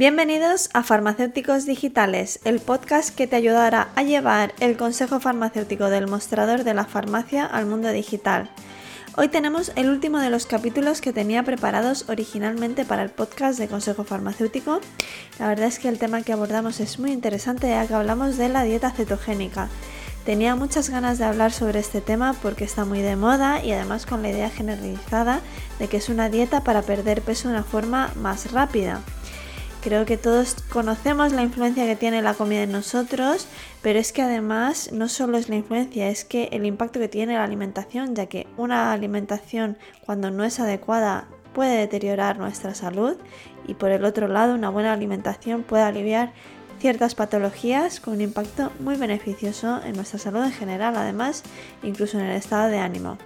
Bienvenidos a Farmacéuticos Digitales, el podcast que te ayudará a llevar el consejo farmacéutico del mostrador de la farmacia al mundo digital. Hoy tenemos el último de los capítulos que tenía preparados originalmente para el podcast de Consejo Farmacéutico. La verdad es que el tema que abordamos es muy interesante ya que hablamos de la dieta cetogénica. Tenía muchas ganas de hablar sobre este tema porque está muy de moda y además con la idea generalizada de que es una dieta para perder peso de una forma más rápida. Creo que todos conocemos la influencia que tiene la comida en nosotros, pero es que además no solo es la influencia, es que el impacto que tiene la alimentación, ya que una alimentación cuando no es adecuada puede deteriorar nuestra salud y por el otro lado una buena alimentación puede aliviar ciertas patologías con un impacto muy beneficioso en nuestra salud en general, además incluso en el estado de ánimo.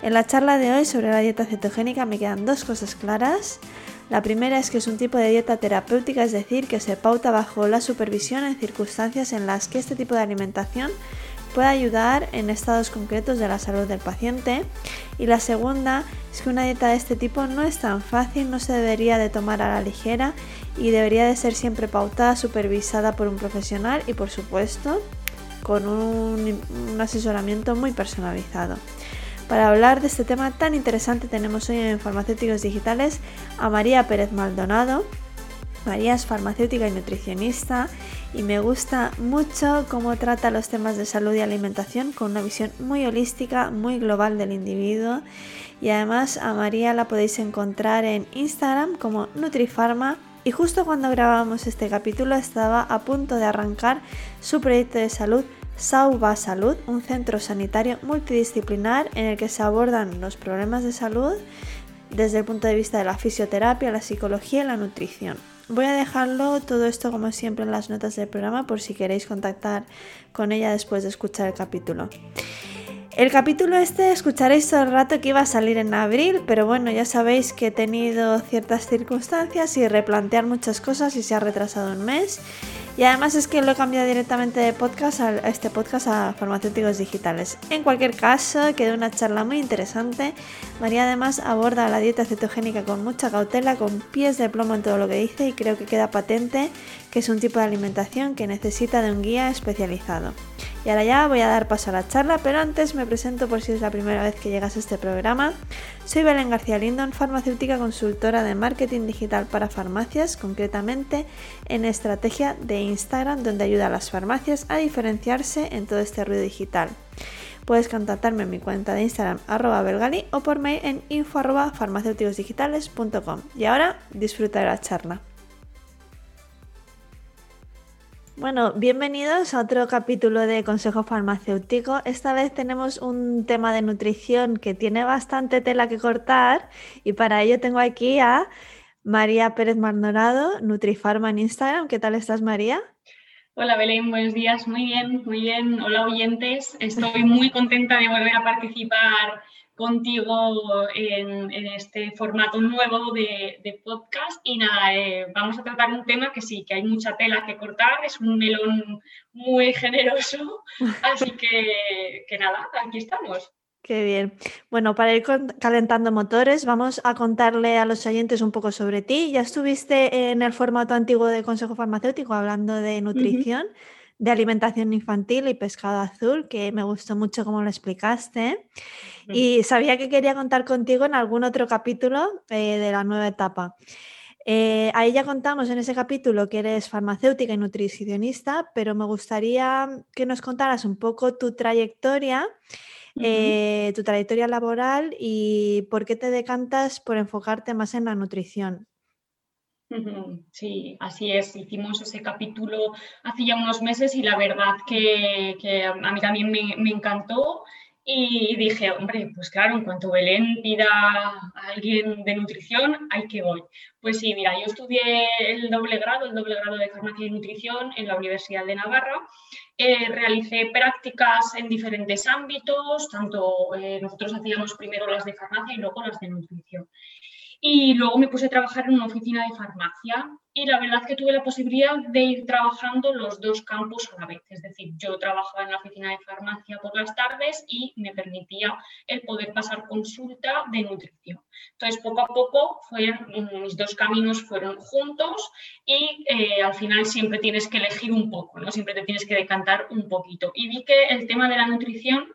En la charla de hoy sobre la dieta cetogénica me quedan dos cosas claras. La primera es que es un tipo de dieta terapéutica, es decir, que se pauta bajo la supervisión en circunstancias en las que este tipo de alimentación puede ayudar en estados concretos de la salud del paciente. Y la segunda es que una dieta de este tipo no es tan fácil, no se debería de tomar a la ligera y debería de ser siempre pautada, supervisada por un profesional y por supuesto con un, un asesoramiento muy personalizado. Para hablar de este tema tan interesante tenemos hoy en Farmacéuticos Digitales a María Pérez Maldonado. María es farmacéutica y nutricionista y me gusta mucho cómo trata los temas de salud y alimentación con una visión muy holística, muy global del individuo. Y además a María la podéis encontrar en Instagram como Nutrifarma y justo cuando grabábamos este capítulo estaba a punto de arrancar su proyecto de salud Sauva Salud, un centro sanitario multidisciplinar en el que se abordan los problemas de salud desde el punto de vista de la fisioterapia, la psicología y la nutrición. Voy a dejarlo todo esto como siempre en las notas del programa por si queréis contactar con ella después de escuchar el capítulo. El capítulo este escucharéis todo el rato que iba a salir en abril, pero bueno, ya sabéis que he tenido ciertas circunstancias y replantear muchas cosas y se ha retrasado un mes. Y además es que lo he cambiado directamente de podcast a este podcast a farmacéuticos digitales. En cualquier caso, quedó una charla muy interesante. María además aborda la dieta cetogénica con mucha cautela, con pies de plomo en todo lo que dice y creo que queda patente que es un tipo de alimentación que necesita de un guía especializado. Y ahora ya voy a dar paso a la charla, pero antes me presento por si es la primera vez que llegas a este programa. Soy Belén García Lindon, farmacéutica consultora de marketing digital para farmacias, concretamente en estrategia de Instagram, donde ayuda a las farmacias a diferenciarse en todo este ruido digital. Puedes contactarme en mi cuenta de Instagram arroba belgali o por mail en info arroba farmacéuticosdigitales.com. Y ahora disfruta de la charla. Bueno, bienvenidos a otro capítulo de Consejo Farmacéutico. Esta vez tenemos un tema de nutrición que tiene bastante tela que cortar y para ello tengo aquí a María Pérez Maldonado, Nutrifarma en Instagram. ¿Qué tal estás, María? Hola Belén, buenos días. Muy bien, muy bien. Hola oyentes. Estoy muy contenta de volver a participar contigo en, este formato nuevo de, podcast. Y nada, eh, vamos a tratar un tema que sí, que hay mucha tela que cortar, es un melón muy generoso, así que, que nada, aquí estamos. Qué bien. Bueno, para ir calentando motores, vamos a contarle a los oyentes un poco sobre ti. Ya estuviste en el formato antiguo de Consejo Farmacéutico hablando de nutrición de alimentación infantil y pescado azul, que me gustó mucho cómo lo explicaste. Y sabía que quería contar contigo en algún otro capítulo eh, de la nueva etapa. Eh, ahí ya contamos en ese capítulo que eres farmacéutica y nutricionista, pero me gustaría que nos contaras un poco tu trayectoria, eh, tu trayectoria laboral y por qué te decantas por enfocarte más en la nutrición. Sí, así es. Hicimos ese capítulo hace ya unos meses y la verdad que, a mí también me, encantó. Y dije, hombre, pues claro, en cuanto Belén pida a alguien de nutrición, hay que voy. Pues sí, mira, yo estudié el doble grado, el doble grado de farmacia y nutrición en la Universidad de Navarra. Eh, realicé prácticas en diferentes ámbitos, tanto eh, nosotros hacíamos primero las de farmacia y luego las de nutrición. Y luego me puse a trabajar en una oficina de farmacia y la verdad que tuve la posibilidad de ir trabajando los dos campos a la vez. Es decir, yo trabajaba en la oficina de farmacia por las tardes y me permitía el poder pasar consulta de nutrición. Entonces, poco a poco fueron, mis dos caminos fueron juntos y eh, al final siempre tienes que elegir un poco, ¿no? Siempre te tienes que decantar un poquito. Y vi que el tema de la nutrición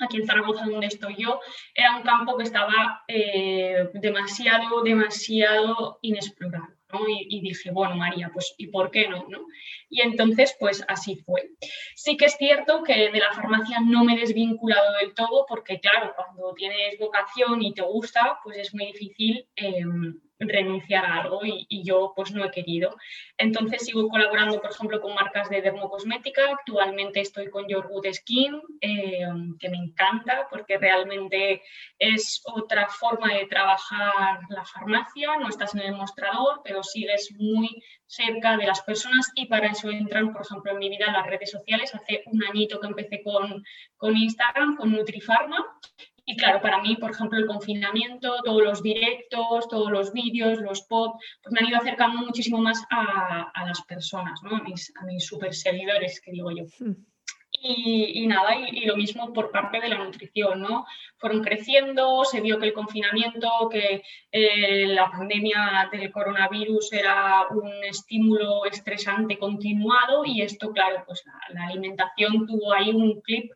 aquí en Zaragoza donde estoy yo, era un campo que estaba eh, demasiado, demasiado inexplorado. Y, dije, bueno, María, pues ¿y por qué no, no? Y entonces, pues así fue. Sí que es cierto que de la farmacia no me he desvinculado del todo, porque claro, cuando tienes vocación y te gusta, pues es muy difícil em, renunciar a algo y, yo pues no he querido. Entonces sigo colaborando, por ejemplo, con marcas de dermocosmética. Actualmente estoy con Your Good Skin, eh, que me encanta porque realmente es otra forma de trabajar la farmacia. No estás en el mostrador, pero sigues muy cerca de las personas y para eso entran, por ejemplo, en mi vida las redes sociales. Hace un añito que empecé con, con Instagram, con Nutrifarma y claro, para mí, por ejemplo, el confinamiento, todos los directos, todos los vídeos, los pods, pues me han ido acercando muchísimo más a, las personas, ¿no? a, mis, a mis super seguidores, que digo yo. Hmm. Y, nada, y, lo mismo por parte de la nutrición, ¿no? Fueron creciendo, se vio que el confinamiento, que eh, la pandemia del coronavirus era un estímulo estresante continuado y esto, claro, pues la alimentación tuvo ahí un clip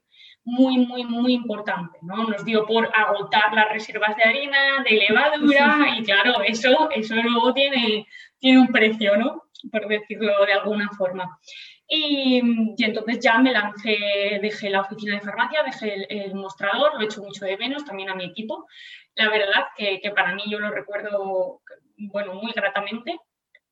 muy, muy, muy importante, ¿no? Nos dio por agotar las reservas de harina, de levadura y claro, eso, eso luego tiene, tiene un precio, ¿no? Por decirlo de alguna forma. Y, entonces ya me lancé, dejé la oficina de farmacia, dejé el, el, mostrador, lo he hecho mucho de menos, también a mi equipo. La verdad que, que para mí yo lo recuerdo, bueno, muy gratamente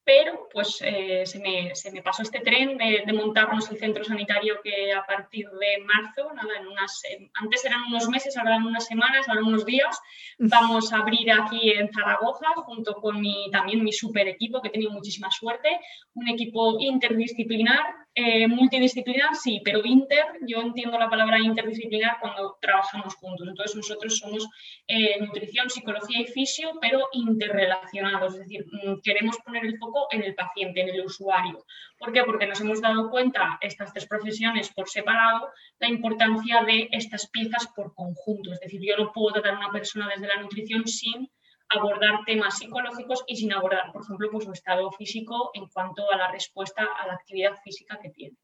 pero pues eh, se, me, se, me, pasó este tren de, montarnos el centro sanitario que a partir de marzo, nada, en unas, antes eran unos meses, ahora en unas semanas, ahora unos días, vamos a abrir aquí en Zaragoza junto con mi, también mi super equipo que he tenido muchísima suerte, un equipo interdisciplinar eh, multidisciplinar sí, pero inter, yo entiendo la palabra interdisciplinar cuando trabajamos juntos. Entonces nosotros somos eh, nutrición, psicología y fisio, pero interrelacionados, es decir, mm, queremos poner el foco en el paciente, en el usuario. ¿Por qué? Porque nos hemos dado cuenta, estas tres profesiones por separado, la importancia de estas piezas por conjunto. Es decir, yo no puedo tratar a una persona desde la nutrición sin abordar temas psicológicos y sin abordar, por ejemplo, pues, su estado físico en cuanto a la respuesta a la actividad física que tiene.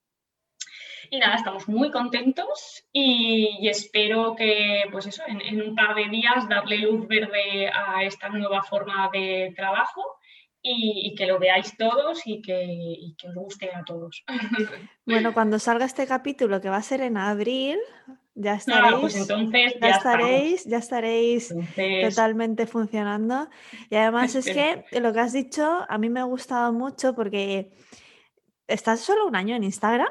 Y nada, estamos muy contentos y, espero que, pues eso, en, un par de días darle luz verde a esta nueva forma de trabajo y, que lo veáis todos y y que os guste a todos. Bueno, cuando salga este capítulo, que va a ser en abril, ya estaréis, pues entonces ya, estaréis, ya estaréis totalmente funcionando. Y además es que lo que has dicho a mí me ha gustado mucho porque estás solo un año en Instagram.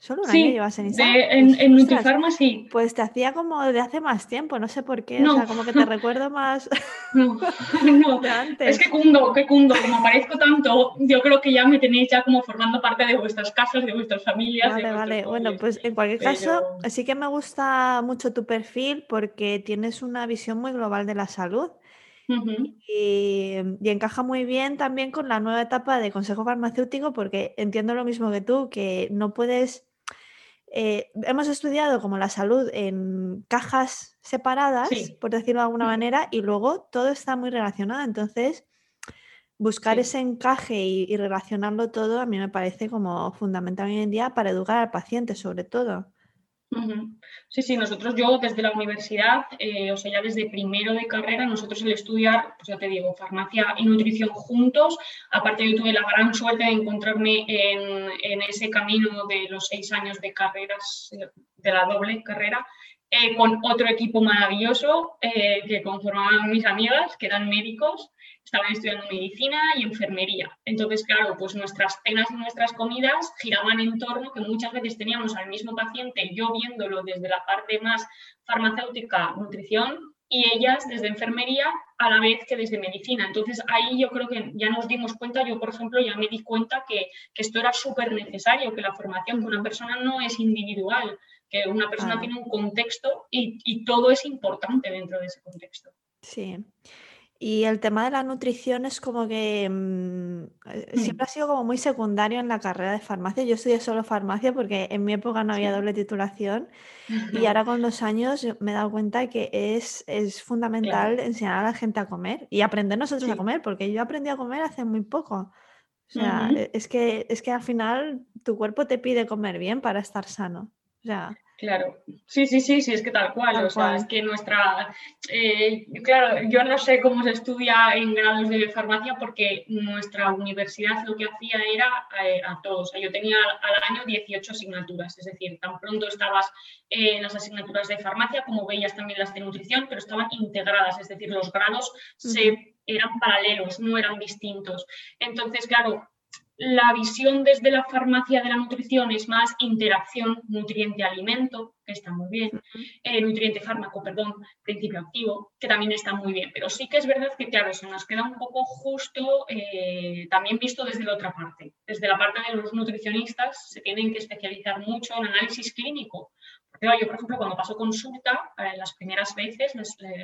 Solo un año llevas en Instagram. en, en sí. Pues te hacía como de hace más tiempo, no sé por qué. O sea, como que te recuerdo más. No, no. Es que cundo, que cundo, como aparezco tanto, yo creo que ya me tenéis ya como formando parte de vuestras casas, de vuestras familias. Vale, vale. Bueno, pues en cualquier caso, sí que me gusta mucho tu perfil porque tienes una visión muy global de la salud. y, y, encaja muy bien también con la nueva etapa de consejo farmacéutico porque entiendo lo mismo que tú, que no puedes eh, hemos estudiado como la salud en cajas separadas, por decirlo de alguna manera, y luego todo está muy relacionado. Entonces, buscar ese encaje y, relacionarlo todo a mí me parece como fundamental hoy en día para educar al paciente, sobre todo. Sí, sí, nosotros, yo desde la universidad, eh, o sea, ya desde primero de carrera, nosotros el estudiar, pues ya te digo, farmacia y nutrición juntos. Aparte, yo tuve la gran suerte de encontrarme en, ese camino de los seis años de carreras, de la doble carrera, eh, con otro equipo maravilloso eh, que conformaban mis amigas, que eran médicos estaban estudiando medicina y enfermería. Entonces, claro, pues nuestras cenas y nuestras comidas giraban en torno que muchas veces teníamos al mismo paciente, yo viéndolo desde la parte más farmacéutica, nutrición, y ellas desde enfermería a la vez que desde medicina. Entonces ahí yo creo que ya nos dimos cuenta, yo por ejemplo ya me di cuenta que, esto era súper necesario, que la formación con una persona no es individual, que una persona tiene un contexto y, y todo es importante dentro de ese contexto. Sí. Y el tema de la nutrición es como que mm, eh, siempre ha sido como muy secundario en la carrera de farmacia. Yo estudié solo farmacia porque en mi época no había doble titulación y ahora con los años me he dado cuenta que es, es fundamental enseñar a la gente a comer y aprender nosotros a comer, porque yo aprendí a comer hace muy poco. O sea, e, es que, es que al final tu cuerpo te pide comer bien para estar sano. O sea, Claro, sí, sí, sí, sí, es que tal cual, o sea, es que nuestra, eh, claro, yo no sé cómo se estudia en grados de farmacia porque nuestra universidad lo que hacía era eh, a todos, o sea, yo tenía al año 18 asignaturas, es decir, tan pronto estabas en las asignaturas de farmacia como veías también las de nutrición, pero estaban integradas, es decir, los grados se, eran paralelos, no eran distintos. Entonces, claro, la visión desde la farmacia de la nutrición es más interacción nutriente-alimento, que está muy bien, eh, nutriente-fármaco, perdón, principio activo, que también está muy bien. Pero sí que es verdad que, claro, se nos queda un poco justo eh, también visto desde la otra parte. Desde la parte de los nutricionistas se tienen que especializar mucho en análisis clínico. Porque, yo, por ejemplo, cuando paso consulta, eh, las primeras veces,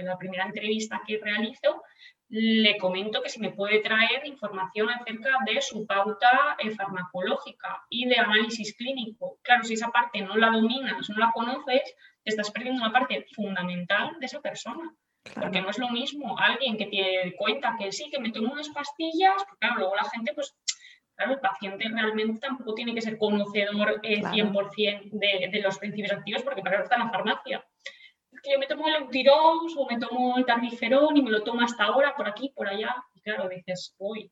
la primera entrevista que realizo, le comento que si me puede traer información acerca de su pauta eh, farmacológica y de análisis clínico. Claro, si esa parte no la dominas, no la conoces, estás perdiendo una parte fundamental de esa persona. Porque no es lo mismo alguien que te cuenta que sí, que me tomo unas pastillas, porque claro, luego la gente, pues, claro, el paciente realmente tampoco tiene que ser conocedor 100% de, de, los principios activos, porque para eso está en la farmacia que yo me tomo el Eutirox o me tomo el Tarniferón y me lo tomo hasta ahora, por aquí, por allá. Y claro, dices, uy,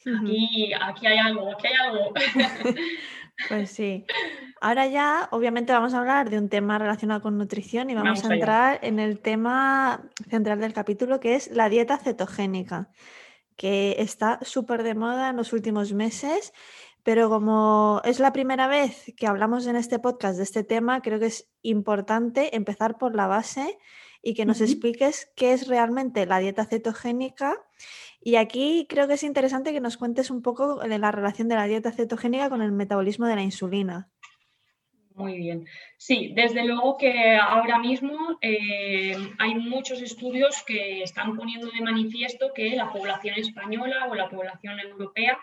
aquí, aquí hay algo, aquí hay algo. Pues sí. Ahora ya, obviamente, vamos a hablar de un tema relacionado con nutrición y vamos, a entrar en el tema central del capítulo, que es la dieta cetogénica, que está súper de moda en los últimos meses pero como es la primera vez que hablamos en este podcast de este tema, creo que es importante empezar por la base y que nos expliques qué es realmente la dieta cetogénica. Y aquí creo que es interesante que nos cuentes un poco la relación de la dieta cetogénica con el metabolismo de la insulina. Muy bien. Sí, desde luego que ahora mismo eh, hay muchos estudios que están poniendo de manifiesto que la población española o la población europea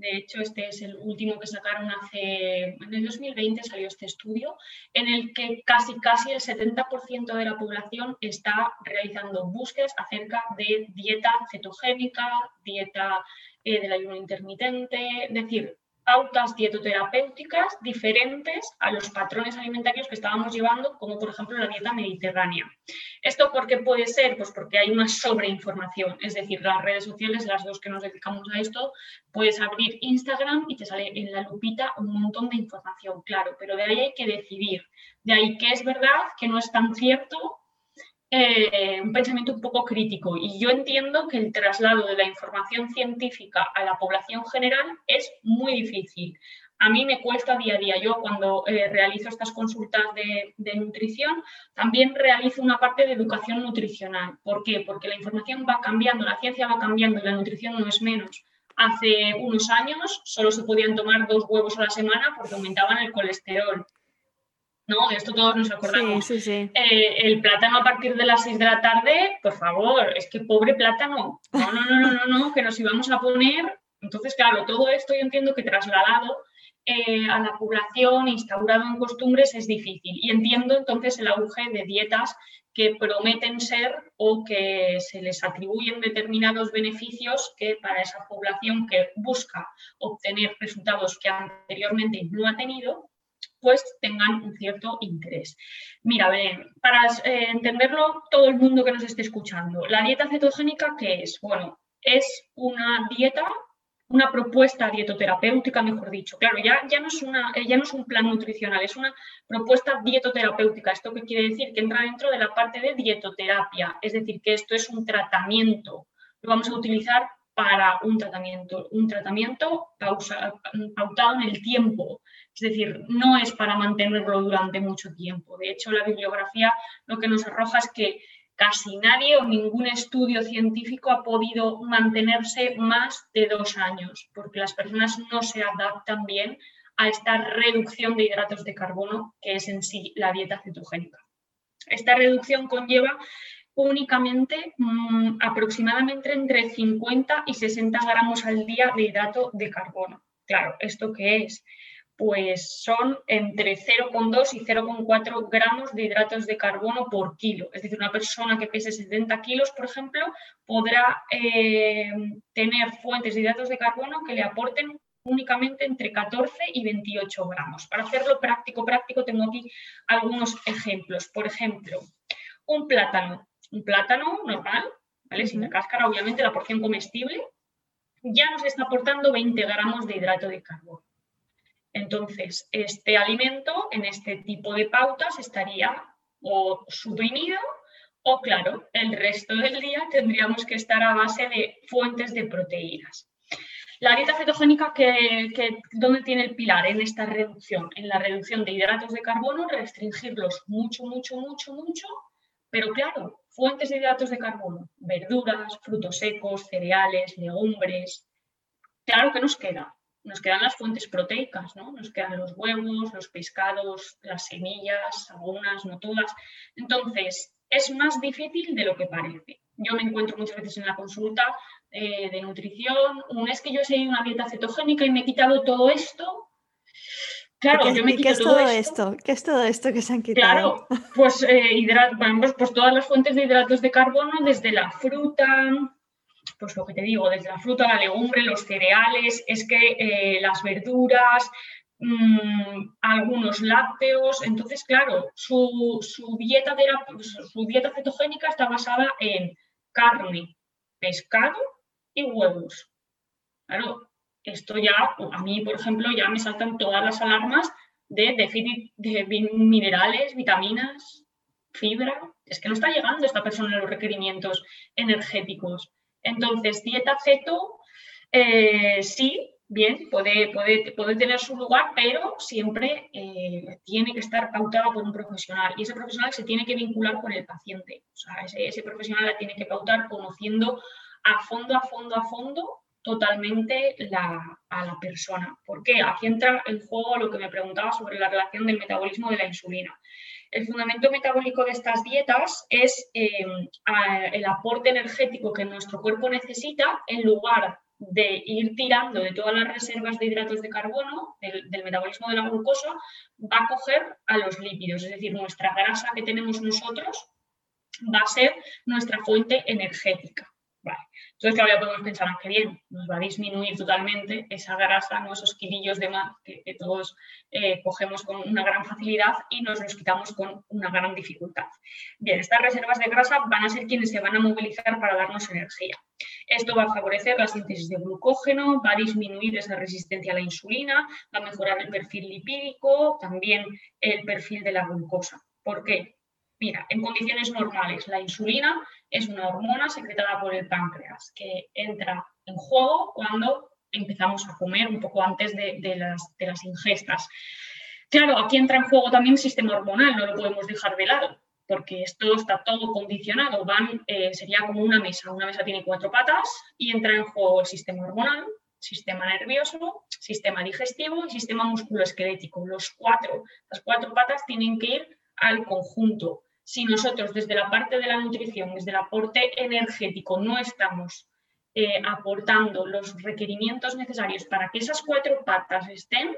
de hecho, este es el último que sacaron hace, en el 2020 salió este estudio, en el que casi, casi el 70% de la población está realizando búsquedas acerca de dieta cetogénica, dieta eh, del ayuno intermitente, es decir, pautas dietoterapéuticas diferentes a los patrones alimentarios que estábamos llevando, como por ejemplo la dieta mediterránea. ¿Esto por qué puede ser? Pues porque hay una sobreinformación, es decir, las redes sociales, las dos que nos dedicamos a esto, puedes abrir Instagram y te sale en la lupita un montón de información, claro, pero de ahí hay que decidir, de ahí que es verdad, que no es tan cierto eh, un pensamiento un poco crítico y yo entiendo que el traslado de la información científica a la población general es muy difícil. A mí me cuesta día a día. Yo cuando eh, realizo estas consultas de, de, nutrición, también realizo una parte de educación nutricional. ¿Por qué? Porque la información va cambiando, la ciencia va cambiando y la nutrición no es menos. Hace unos años solo se podían tomar dos huevos a la semana porque aumentaban el colesterol. ¿No? De esto todos nos acordamos. Eh, el plátano a partir de las 6 de la tarde, por favor, es que pobre plátano. No, no, no, no, no, no que nos íbamos a poner. Entonces, claro, todo esto yo entiendo que trasladado eh, a la población, instaurado en costumbres, es difícil. Y entiendo entonces el auge de dietas que prometen ser o que se les atribuyen determinados beneficios que para esa población que busca obtener resultados que anteriormente no ha tenido, pues tengan un cierto interés. Mira, para eh, entenderlo todo el mundo que nos esté escuchando, la dieta cetogénica, ¿qué es? Bueno, es una dieta, una propuesta dietoterapéutica, mejor dicho. Claro, ya, ya, no es una, ya no es un plan nutricional, es una propuesta dietoterapéutica. ¿Esto qué quiere decir? Que entra dentro de la parte de dietoterapia, es decir, que esto es un tratamiento lo vamos a utilizar para un tratamiento, un tratamiento pautado en el tiempo. Es decir, no es para mantenerlo durante mucho tiempo. De hecho, la bibliografía lo que nos arroja es que casi nadie o ningún estudio científico ha podido mantenerse más de dos años, porque las personas no se adaptan bien a esta reducción de hidratos de carbono que es en sí la dieta cetogénica. Esta reducción conlleva únicamente mm, aproximadamente entre 50 y 60 gramos al día de hidrato de carbono. Claro, ¿esto qué es? Pues son entre 0,2 y 0,4 gramos de hidratos de carbono por kilo. Es decir, una persona que pese 70 kilos, por ejemplo, podrá eh, tener fuentes de hidratos de carbono que le aporten únicamente entre 14 y 28 gramos. Para hacerlo práctico, práctico, tengo aquí algunos ejemplos. Por ejemplo, un plátano un plátano normal, ¿vale? Sin la cáscara, obviamente la porción comestible, ya nos está aportando 20 gramos de hidrato de carbono. Entonces, este alimento en este tipo de pautas estaría o suprimido o, claro, el resto del día tendríamos que estar a base de fuentes de proteínas. La dieta cetogénica, que, ¿dónde tiene el pilar en esta reducción? En la reducción de hidratos de carbono, restringirlos mucho, mucho, mucho, mucho pero claro, fuentes de hidratos de carbono, verduras, frutos secos, cereales, legumbres. Claro que nos queda. Nos quedan las fuentes proteicas, ¿no? Nos quedan los huevos, los pescados, las semillas, algunas, no todas. Entonces, es más difícil de lo que parece. Yo me encuentro muchas veces en la consulta eh, de nutrición, un es que yo he seguido una dieta cetogénica y me he quitado todo esto Claro, yo me ¿Qué es todo, esto? ¿Qué es todo esto que se han quitado? Claro, pues, eh, pues todas las fuentes de hidratos de carbono, desde la fruta, pues lo que te digo, desde la fruta, la legumbre, los cereales, es que eh, las verduras, mm, algunos lácteos. Entonces, claro, su, su, dieta su dieta cetogénica está basada en carne, pescado y huevos. Claro, esto ya, a mí, por ejemplo, ya me saltan todas las alarmas de déficit de minerales, vitaminas, fibra. Es que no está llegando esta persona a los requerimientos energéticos. Entonces, dieta ceto, eh, sí, bien, puede, puede, puede, tener su lugar, pero siempre eh, tiene que estar pautada por un profesional y ese profesional se tiene que vincular con el paciente. O sea, ese, ese profesional la tiene que pautar conociendo a fondo, a fondo, a fondo totalmente a la persona. ¿Por qué? Aquí entra en juego lo que me preguntaba sobre la relación del metabolismo de la insulina. El fundamento metabólico de estas dietas es eh, el aporte energético que nuestro cuerpo necesita en lugar de ir tirando de todas las reservas de hidratos de carbono, del, del, metabolismo de la glucosa, va a coger a los lípidos, es decir, nuestra grasa que tenemos nosotros va a ser nuestra fuente energética. Entonces, claro, ya podemos pensar, ah, qué bien, nos va a disminuir totalmente esa grasa, esos kilillos de más que, todos eh, cogemos con una gran facilidad y nos los quitamos con una gran dificultad. Bien, estas reservas de grasa van a ser quienes se van a movilizar para darnos energía. Esto va a favorecer la síntesis de glucógeno, va a disminuir esa resistencia a la insulina, va a mejorar el perfil lipídico, también el perfil de la glucosa. ¿Por qué? Mira, en condiciones normales, la insulina es una hormona secretada por el páncreas que entra en juego cuando empezamos a comer un poco antes de, las, ingestas. Claro, aquí entra en juego también el sistema hormonal, no lo podemos dejar de lado, porque esto está todo condicionado. Van, eh, sería como una mesa. Una mesa tiene cuatro patas y entra en juego el sistema hormonal, sistema nervioso, sistema digestivo y sistema musculoesquelético. Los cuatro, las cuatro patas tienen que ir al conjunto si nosotros desde la parte de la nutrición, desde el aporte energético, no estamos eh, aportando los requerimientos necesarios para que esas cuatro patas estén,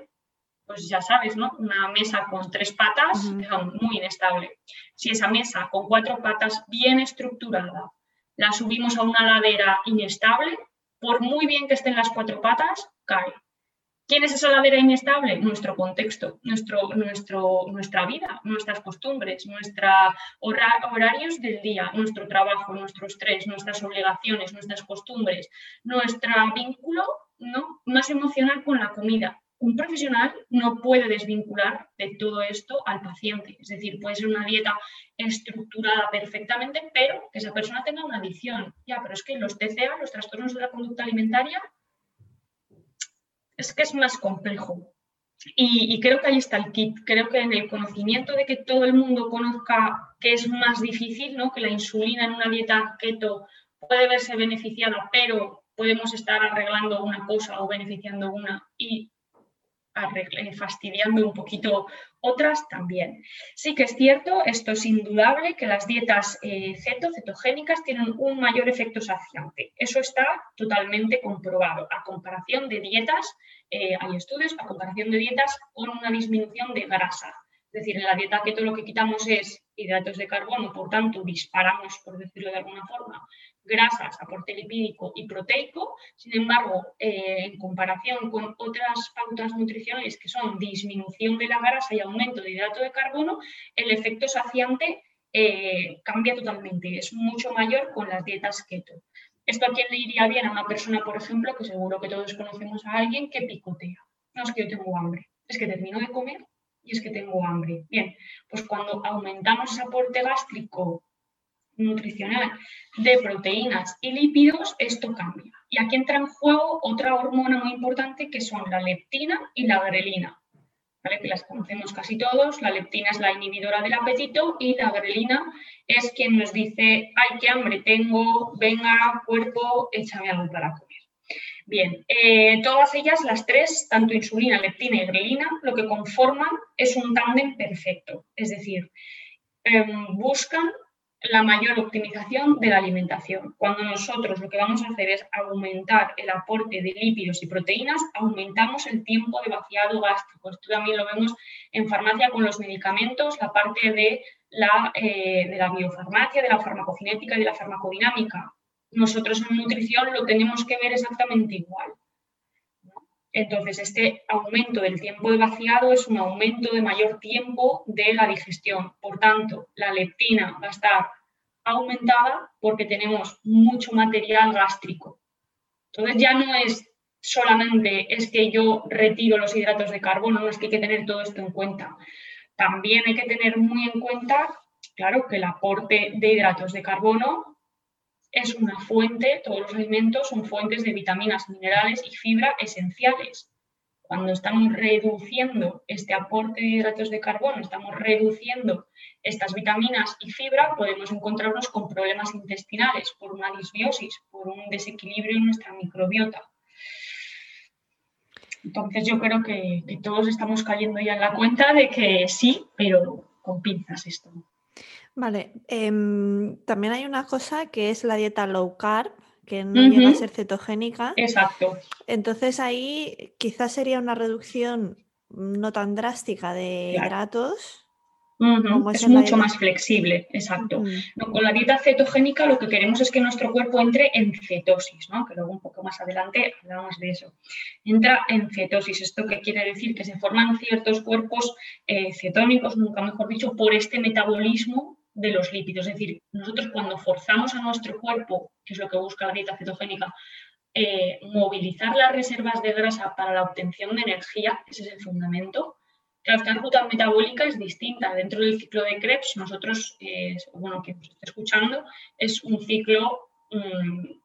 pues ya sabes, ¿no? Una mesa con tres patas es muy inestable. Si esa mesa con cuatro patas bien estructurada la subimos a una ladera inestable, por muy bien que estén las cuatro patas, cae. ¿Quién es esa ladera inestable? Nuestro contexto, nuestro, nuestro, nuestra vida, nuestras costumbres, nuestros horarios del día, nuestro trabajo, nuestro estrés, nuestras obligaciones, nuestras costumbres, nuestro vínculo ¿no? más emocional con la comida. un profesional no puede desvincular de todo esto al paciente. Es decir, puede ser una dieta estructurada perfectamente, pero que esa persona tenga una adicción. Ya, pero es que los TCA, los trastornos de la conducta alimentaria, es que es más complejo. Y, creo que ahí está el kit. Creo que en el conocimiento de que todo el mundo conozca que es más difícil, ¿no? que la insulina en una dieta keto puede verse beneficiada, pero podemos estar arreglando una cosa o beneficiando una y fastidiando un poquito otras también. Sí que es cierto, esto es indudable, que las dietas eh, ceto, cetogénicas, tienen un mayor efecto saciante. Eso está totalmente comprobado. A comparación de dietas, eh, hay estudios, a comparación de dietas con una disminución de grasa. Es decir, en la dieta keto lo que quitamos es hidratos de carbono, por tanto disparamos, por decirlo de alguna forma, grasas, aporte lipídico y proteico. Sin embargo, eh, en comparación con otras pautas nutricionales que son disminución de la grasa y aumento de hidrato de carbono, el efecto saciante eh, cambia totalmente, es mucho mayor con las dietas keto. ¿Esto a quién le iría bien? A una persona, por ejemplo, que seguro que todos conocemos a alguien que picotea. No es que yo tengo hambre, es que termino de comer y es que tengo hambre. Bien, pues cuando aumentamos ese aporte gástrico nutricional de proteínas y lípidos, esto cambia. Y aquí entra en juego otra hormona muy importante que son la leptina y la grelina, ¿vale? que las conocemos casi todos. La leptina es la inhibidora del apetito y la grelina es quien nos dice, ay, qué hambre tengo, venga, cuerpo, échame algo para comer. Bien, eh, todas ellas, las tres, tanto insulina, leptina y grelina, lo que conforman es un tándem perfecto, es decir, em, buscan la mayor optimización de la alimentación. Cuando nosotros lo que vamos a hacer es aumentar el aporte de lípidos y proteínas, aumentamos el tiempo de vaciado gástrico. Esto también lo vemos en farmacia con los medicamentos, la parte de la, eh, de la biofarmacia, de la farmacocinética y de la farmacodinámica. Nosotros en nutrición lo tenemos que ver exactamente igual. Entonces, este aumento del tiempo de vaciado es un aumento de mayor tiempo de la digestión. Por tanto, la leptina va a estar aumentada porque tenemos mucho material gástrico. Entonces, ya no es solamente es que yo retiro los hidratos de carbono, no es que hay que tener todo esto en cuenta. También hay que tener muy en cuenta, claro, que el aporte de hidratos de carbono es una fuente, todos los alimentos son fuentes de vitaminas, minerales y fibra esenciales. Cuando estamos reduciendo este aporte de hidratos de carbono, estamos reduciendo estas vitaminas y fibra, podemos encontrarnos con problemas intestinales por una disbiosis, por un desequilibrio en nuestra microbiota. Entonces yo creo que, que todos estamos cayendo ya en la cuenta de que sí, pero con pinzas esto. Vale, em, también hay una cosa que es la dieta low carb, que no llega a ser cetogénica. Exacto. Entonces ahí quizás sería una reducción no tan drástica de hidratos. Es mucho más flexible, exacto. con la dieta cetogénica lo que queremos es que nuestro cuerpo entre en cetosis, ¿no? que luego un poco más adelante hablamos de eso. Entra en cetosis, ¿esto qué quiere decir? Que se forman ciertos cuerpos eh, cetónicos, nunca mejor dicho, por este metabolismo de los lípidos. Es decir, nosotros cuando forzamos a nuestro cuerpo, que es lo que busca la dieta cetogénica, eh, movilizar las reservas de grasa para la obtención de energía, ese es el fundamento. Esta ruta metabólica es distinta. Dentro del ciclo de Krebs, nosotros, eh, bueno, que nos esté escuchando, es un ciclo mm,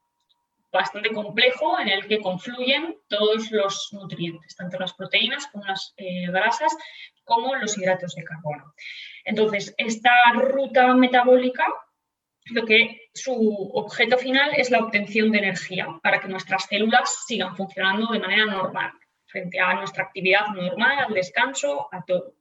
bastante complejo en el que confluyen todos los nutrientes, tanto las proteínas como las eh, grasas, como los hidratos de carbono. Entonces, esta ruta metabólica, lo que su objeto final es la obtención de energía para que nuestras células sigan funcionando de manera normal frente a nuestra actividad normal, al descanso, a todo.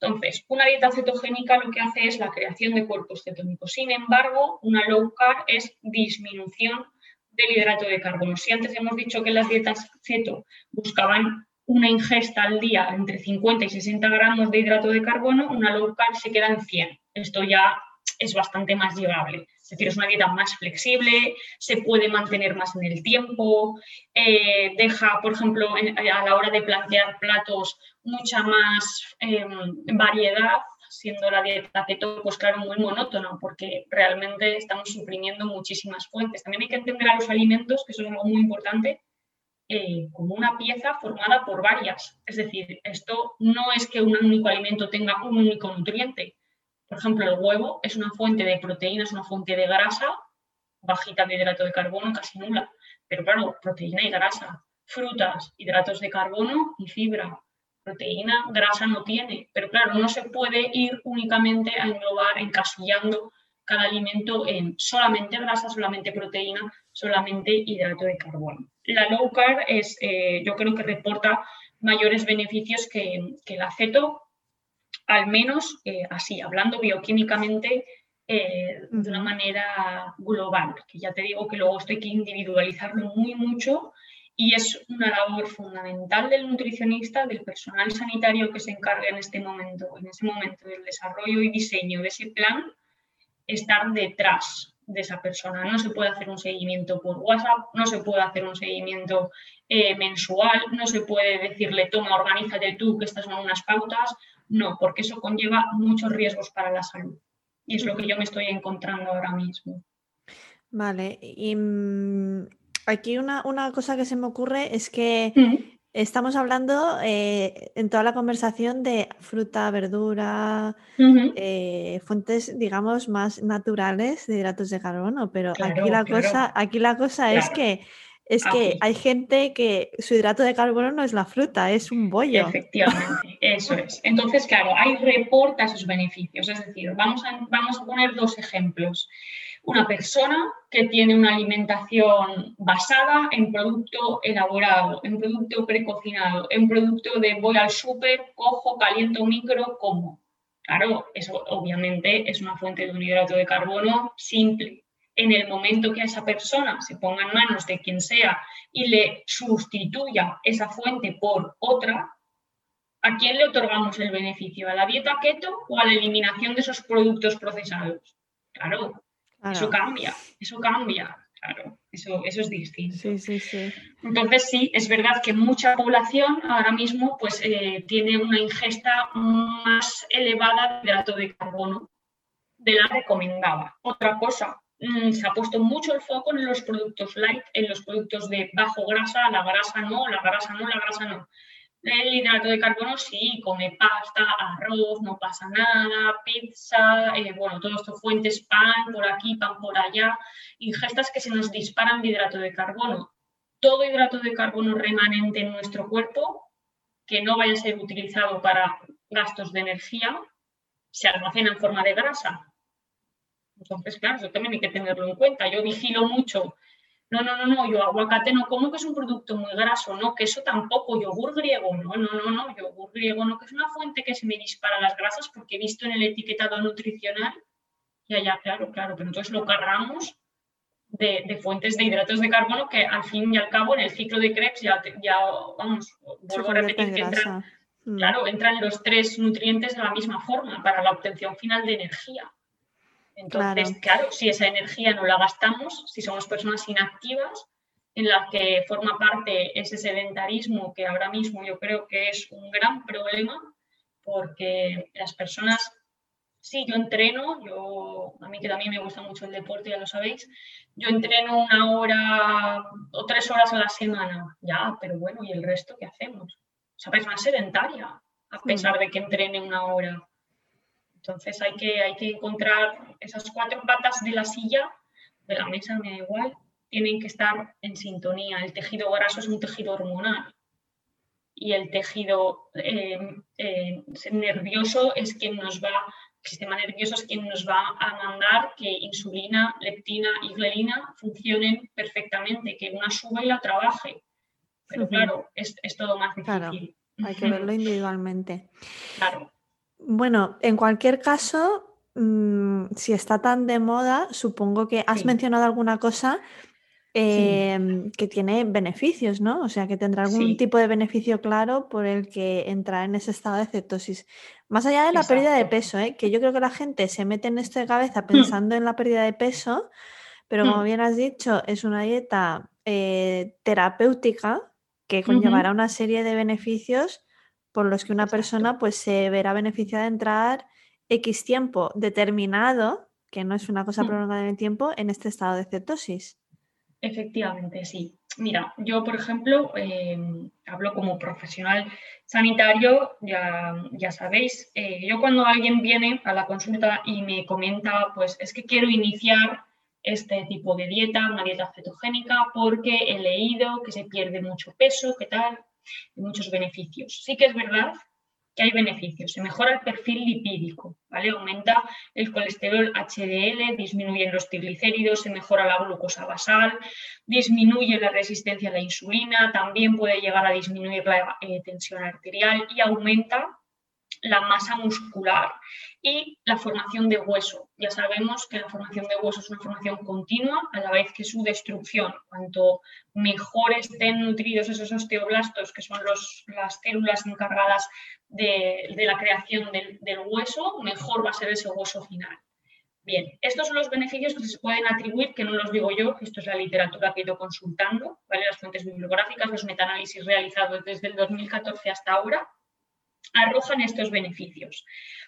Entonces, una dieta cetogénica lo que hace es la creación de cuerpos cetónicos. Sin embargo, una low carb es disminución del hidrato de carbono. Si antes hemos dicho que las dietas ceto buscaban una ingesta al día entre 50 y 60 gramos de hidrato de carbono, una low se queda en 100. Esto ya es bastante más llevable. Es decir, es una dieta más flexible, se puede mantener más en el tiempo, eh, deja, por ejemplo, a la hora de plantear platos mucha más em, variedad, siendo la dieta keto, pues claro, muy monótona, porque realmente estamos suprimiendo muchísimas fuentes. También hay que entender a los alimentos, que eso es algo muy importante, eh, como una pieza formada por varias. Es decir, esto no es que un único alimento tenga un único nutriente. Por ejemplo, el huevo es una fuente de proteínas, una fuente de grasa, bajita de hidrato de carbono, casi nula. Pero claro, proteína y grasa. Frutas, hidratos de carbono y fibra. Proteína, grasa no tiene. Pero claro, no se puede ir únicamente a englobar, encasillando cada alimento en solamente grasa, solamente proteína, solamente hidrato de carbono. La low carb es, eh, yo creo que reporta mayores beneficios que, el aceto, al menos eh, así, hablando bioquímicamente eh, de una manera global, que ya te digo que luego esto hay que individualizarlo muy mucho y es una labor fundamental del nutricionista, del personal sanitario que se encarga en este momento, en ese momento del desarrollo y diseño de ese plan, estar detrás de esa persona. No se puede hacer un seguimiento por WhatsApp, no se puede hacer un seguimiento eh, mensual, no se puede decirle, toma, organízate tú, que estas son unas pautas. No, porque eso conlleva muchos riesgos para la salud. Y es lo que yo me estoy encontrando ahora mismo. Vale, y mm, aquí una, cosa que se me ocurre es que mm. Estamos hablando eh, en toda la conversación de fruta, verdura, eh, fuentes, digamos, más naturales de hidratos de carbono, pero aquí la cosa, aquí la cosa es que es que hay gente que su hidrato de carbono no es la fruta, es un bollo. Efectivamente, eso es. Entonces, claro, hay reporta sus beneficios. Es decir, vamos a, vamos a poner dos ejemplos una persona que tiene una alimentación basada en producto elaborado, en producto precocinado, en producto de voy al súper, cojo, caliento micro, como. Claro, eso obviamente es una fuente de un hidrato de carbono simple. En el momento que esa persona se ponga en manos de quien sea y le sustituya esa fuente por otra, ¿a quién le otorgamos el beneficio? ¿A la dieta keto o a la eliminación de esos productos procesados? Claro, eso cambia, eso cambia, claro, eso, eso es distinto. Sí, sí, sí. Entonces sí, es verdad que mucha población ahora mismo pues eh, tiene una ingesta más elevada de hidrato de carbono de la recomendada. Otra cosa, mm, se ha puesto mucho el foco en los productos light, en los productos de bajo grasa, la grasa no, la grasa no, la grasa no. El hidrato de carbono sí, come pasta, arroz, no pasa nada, pizza, eh, bueno, todo esto fuentes, pan por aquí, pan por allá, ingestas que se nos disparan de hidrato de carbono. Todo hidrato de carbono remanente en nuestro cuerpo, que no vaya a ser utilizado para gastos de energía, se almacena en forma de grasa. Entonces, claro, eso también hay que tenerlo en cuenta. Yo vigilo mucho no, no, no, no, yo aguacate no como que es un producto muy graso, no, queso tampoco, yogur griego, no, no, no, no, yogur griego no, que es una fuente que se me dispara las grasas porque he visto en el etiquetado nutricional, ya, ya, claro, claro, pero entonces lo cargamos de, fuentes de hidratos de carbono que al fin y al cabo en el ciclo de Krebs ya, ya vamos, vuelvo a repetir que entran, mm. claro, entran los tres nutrientes de la misma forma para la obtención final de energía. Entonces, claro. si esa energía no la gastamos, si somos personas inactivas, en las que forma parte ese sedentarismo que ahora mismo yo creo que es un gran problema, porque las personas, sí, yo entreno, yo, a mí que también me gusta mucho el deporte, ya lo sabéis, yo entreno una hora o tres horas a la semana, ya, pero bueno, ¿y el resto qué hacemos? O sea, es más sedentaria, a pesar de que entrene una hora. Entonces hay que, hay que encontrar esas cuatro patas de la silla, de la mesa, me da igual, tienen que estar en sintonía. El tejido graso es un tejido hormonal y el tejido eh, eh, nervioso es quien nos va, el sistema nervioso es quien nos va a mandar que insulina, leptina y glelina funcionen perfectamente, que una suba y la trabaje. Pero claro, es, todo más difícil. hay que verlo individualmente. Claro. Bueno, en cualquier caso, mm, si está tan de moda, supongo que has mencionado alguna cosa em, que tiene beneficios, ¿no? O sea, que tendrá algún tipo de beneficio claro por el que entrar en ese estado de cetosis. Más allá de la pérdida de peso, ¿eh? que yo creo que la gente se mete en esto de cabeza hmm. pensando en la pérdida de peso, pero como hmm. bien has dicho, es una dieta eh, terapéutica que conllevará una serie de beneficios por los que una persona pues se verá beneficiada de entrar X tiempo determinado, que no es una cosa mm. prolongada en el tiempo, en este estado de cetosis. Efectivamente, sí. mira, yo por ejemplo eh, hablo como profesional sanitario, ya, ya sabéis, eh, yo cuando alguien viene a la consulta y me comenta, pues es que quiero iniciar este tipo de dieta, una dieta cetogénica, porque he leído que se pierde mucho peso, que tal, muchos beneficios. Sí que es verdad que hay beneficios. Se mejora el perfil lipídico, ¿vale? Aumenta el colesterol HDL, disminuyen los triglicéridos, se mejora la glucosa basal, disminuye la resistencia a la insulina, también puede llegar a disminuir la eh, tensión arterial y aumenta la masa muscular y la formación de hueso. Ya sabemos que la formación de hueso es una formación continua a la vez que su destrucción. Cuanto mejor estén nutridos esos osteoblastos, que son las células encargadas de, la creación del, hueso, mejor va a ser ese hueso final. Bien, estos son los beneficios que se pueden atribuir, que no los digo yo, esto es la literatura que he ido consultando, ¿vale? las fuentes bibliográficas, los metaanálisis realizados desde el 2014 hasta ahora, arrojan estos beneficios.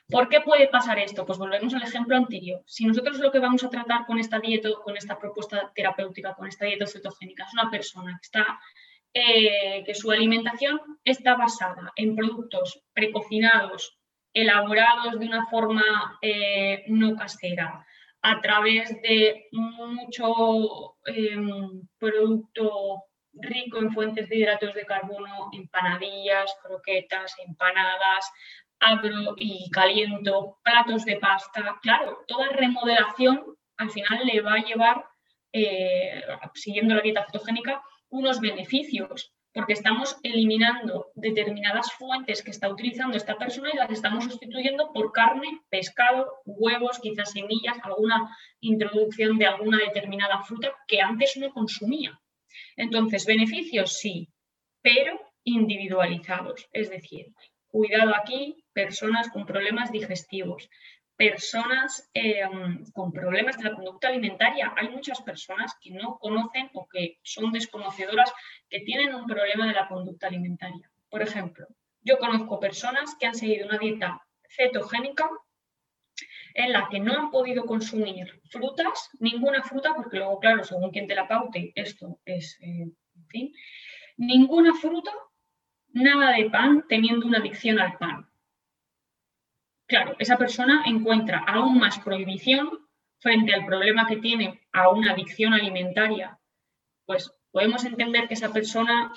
¿Por qué puede pasar esto? Pues volvemos al ejemplo anterior. Si nosotros lo que vamos a tratar con esta dieta, con esta propuesta terapéutica, con esta dieta cetogénica, es una persona que está eh, que su alimentación está basada en productos precocinados, elaborados de una forma eh, no casera, a través de mucho em, producto rico en fuentes de hidratos de carbono, empanadillas, croquetas, empanadas, abro y caliento, platos de pasta. Claro, toda remodelación al final le va a llevar, eh, siguiendo la dieta cetogénica, unos beneficios, porque estamos eliminando determinadas fuentes que está utilizando esta persona y las estamos sustituyendo por carne, pescado, huevos, quizás semillas, alguna introducción de alguna determinada fruta que antes no consumía. Entonces, beneficios sí, pero individualizados. Es decir, cuidado aquí, personas con problemas digestivos, personas em, con problemas de la conducta alimentaria. Hay muchas personas que no conocen o que son desconocedoras que tienen un problema de la conducta alimentaria. Por ejemplo, yo conozco personas que han seguido una dieta cetogénica en la que no han podido consumir frutas, ninguna fruta, porque luego, claro, según quien te la paute, esto es, eh, en fin, ninguna fruta, nada de pan, teniendo una adicción al pan. Claro, esa persona encuentra aún más prohibición frente al problema que tiene a una adicción alimentaria. Pues podemos entender que esa persona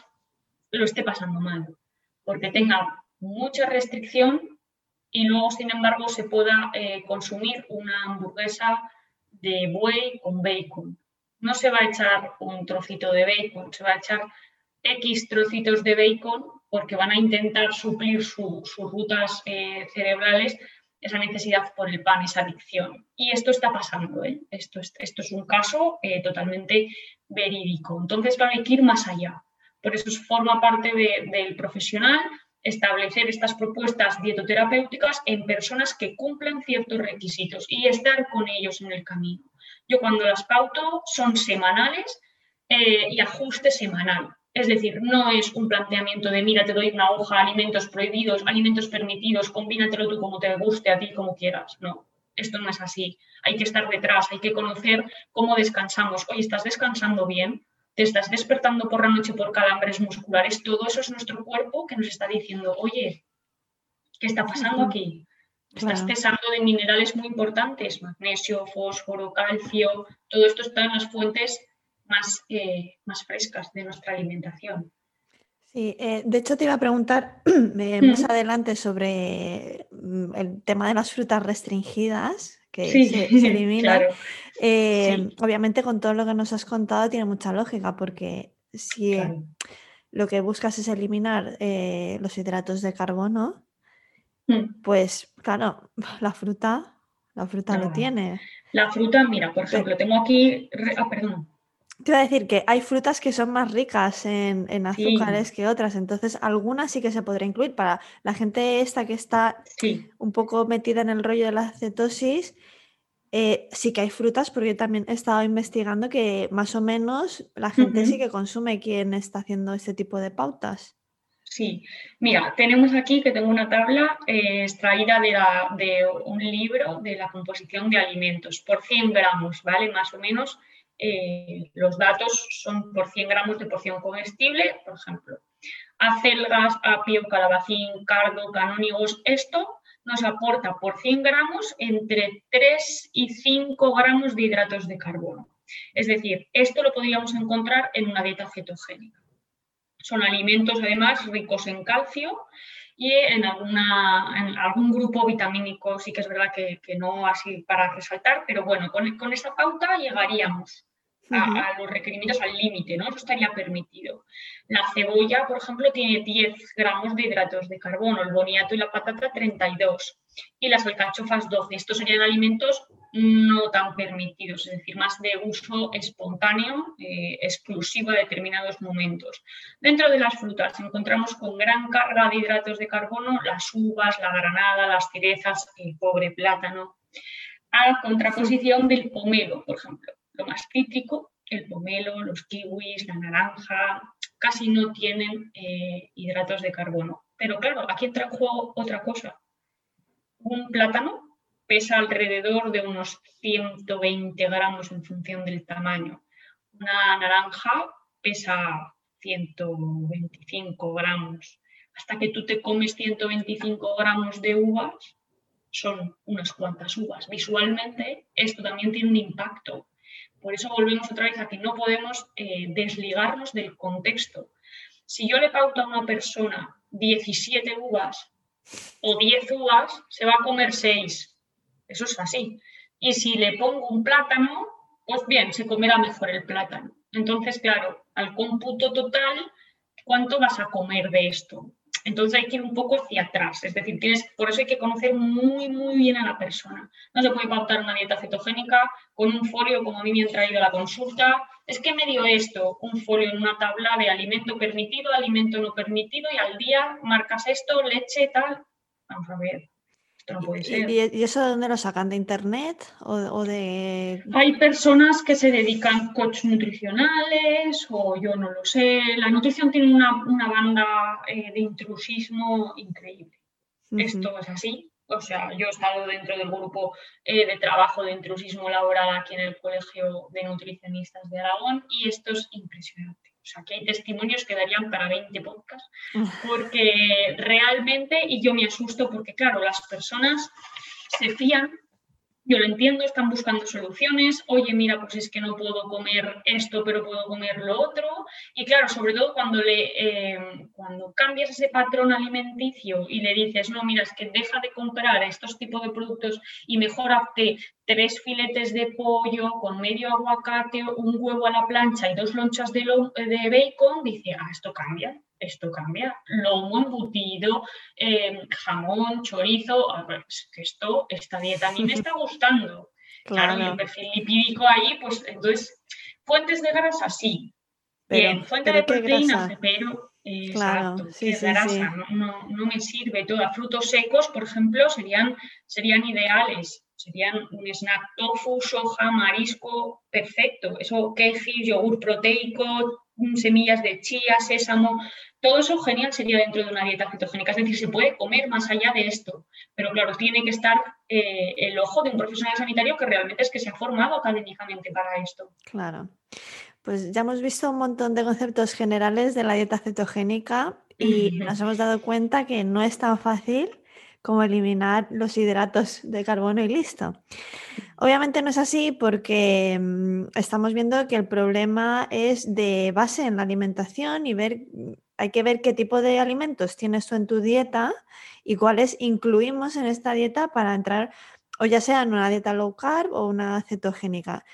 lo esté pasando mal, porque tenga mucha restricción y luego, sin embargo, se pueda eh, consumir una hamburguesa de buey con bacon. No se va a echar un trocito de bacon, se va a echar X trocitos de bacon porque van a intentar suplir sus rutas eh, cerebrales esa necesidad por el pan, esa adicción. Y esto está pasando, ¿eh? esto, es, un caso totalmente verídico. Entonces, claro, hay que ir más allá. Por eso forma parte del profesional establecer estas propuestas dietoterapéuticas en personas que cumplen ciertos requisitos y estar con ellos en el camino. Yo cuando las pauto son semanales eh, y ajuste semanal. Es decir, no es un planteamiento de, mira, te doy una hoja, alimentos prohibidos, alimentos permitidos, combínatelo tú como te guste a ti, como quieras. No, esto no es así. Hay que estar detrás, hay que conocer cómo descansamos. Oye, ¿estás descansando bien? Te estás despertando por la noche por calambres musculares, todo eso es nuestro cuerpo que nos está diciendo, oye, ¿qué está pasando aquí? Estás cesando de minerales muy importantes, magnesio, fósforo, calcio, todo esto está en las fuentes más, eh, más frescas de nuestra alimentación. Sí, eh, de hecho te iba a preguntar más adelante sobre mm, el tema de las frutas restringidas, que se, eliminan. Eh, obviamente con todo lo que nos has contado tiene mucha lógica, porque si lo que buscas es eliminar eh, los hidratos de carbono, mm. pues claro, la fruta, la fruta lo tiene. La fruta, mira, por ejemplo, tengo aquí, ah, perdón. Te iba a decir que hay frutas que son más ricas en, azúcares que otras, entonces algunas sí que se podría incluir para la gente esta que está un poco metida en el rollo de la cetosis. Eh, sí que hay frutas, porque yo también he estado investigando que más o menos la gente sí que consume quien está haciendo este tipo de pautas. Sí, mira, tenemos aquí que tengo una tabla eh, extraída de, de, un libro de la composición de alimentos por 100 gramos, ¿vale? Más o menos eh, los datos son por 100 gramos de porción comestible, por ejemplo. Acelgas, apio, calabacín, cardo, canónigos, esto nos aporta por 100 gramos entre 3 y 5 gramos de hidratos de carbono. Es decir, esto lo podríamos encontrar en una dieta cetogénica. Son alimentos además ricos en calcio y en, alguna, algún grupo vitamínico sí que es verdad que, no así para resaltar, pero bueno, con, con pauta llegaríamos a, los requerimientos al límite, ¿no? Eso estaría permitido. La cebolla, por ejemplo, tiene 10 gramos de hidratos de carbono, el boniato y la patata 32 y las alcachofas 12. Estos serían alimentos no tan permitidos, es decir, más de uso espontáneo, eh, exclusivo a determinados momentos. Dentro de las frutas encontramos con gran carga de hidratos de carbono las uvas, la granada, las cerezas, el pobre plátano, a contraposición del pomelo, por ejemplo lo más crítico, el pomelo, los kiwis, la naranja, casi no tienen eh, hidratos de carbono. Pero claro, aquí entra en juego otra cosa. Un plátano pesa alrededor de unos 120 gramos en función del tamaño. Una naranja pesa 125 gramos. Hasta que tú te comes 125 gramos de uvas, son unas cuantas uvas. Visualmente, esto también tiene un impacto por eso volvemos otra vez a que no podemos eh, desligarnos del contexto. Si yo le pauto a una persona 17 uvas o 10 uvas, se va a comer 6. Eso es así. Y si le pongo un plátano, pues bien, se comerá mejor el plátano. Entonces, claro, al cómputo total, ¿cuánto vas a comer de esto? Entonces hay que ir un poco hacia atrás, es decir, tienes, por eso hay que conocer muy, muy bien a la persona. No se puede pautar una dieta cetogénica con un folio como a mí me han traído la consulta. Es que me dio esto, un folio en una tabla de alimento permitido, alimento no permitido y al día marcas esto, leche, tal. Vamos a ver, ¿Y, eso de dónde lo sacan? ¿De internet o, de...? Hay personas que se dedican coach nutricionales o yo no lo sé. La nutrición tiene una, banda eh, de intrusismo increíble. Esto es así. O sea, yo he estado dentro del grupo eh, de trabajo de intrusismo laboral aquí en el Colegio de Nutricionistas de Aragón y esto es impresionante. O sea, que hay testimonios que darían para 20 podcasts, porque realmente, y yo me asusto porque, claro, las personas se fían yo lo entiendo, están buscando soluciones, oye, mira, pues es que no puedo comer esto, pero puedo comer lo otro. Y claro, sobre todo cuando, le, eh, cuando cambias ese patrón alimenticio y le dices, no, mira, es que deja de comprar estos tipos de productos y mejor hazte tres filetes de pollo con medio aguacate, un huevo a la plancha y dos lonchas de, de bacon, dice, ah, esto cambia esto cambia. Lomo embutido, em, jamón, chorizo, que esto, esta dieta a mí me está gustando. Claro, el perfil lipídico ahí, pues entonces, fuentes de grasa sí. Bien, fuente de proteínas, pero exacto, sí, grasa, No, no, me sirve toda. Frutos secos, por ejemplo, serían, serían ideales. Serían un snack tofu, soja, marisco, perfecto. Eso, kefir, yogur proteico, semillas de chía, sésamo, todo eso genial sería dentro de una dieta cetogénica, es decir, se puede comer más allá de esto, pero claro, tiene que estar eh, el ojo de un profesional sanitario que realmente es que se ha formado académicamente para esto. Claro. Pues ya hemos visto un montón de conceptos generales de la dieta cetogénica y nos hemos dado cuenta que no es tan fácil como eliminar los hidratos de carbono y listo. Obviamente no es así porque mm, estamos viendo que el problema es de base en la alimentación y ver hay que ver qué tipo de alimentos tienes tú en tu dieta y cuáles incluimos en esta dieta para entrar, o ya sea en una dieta low carb o una cetogénica.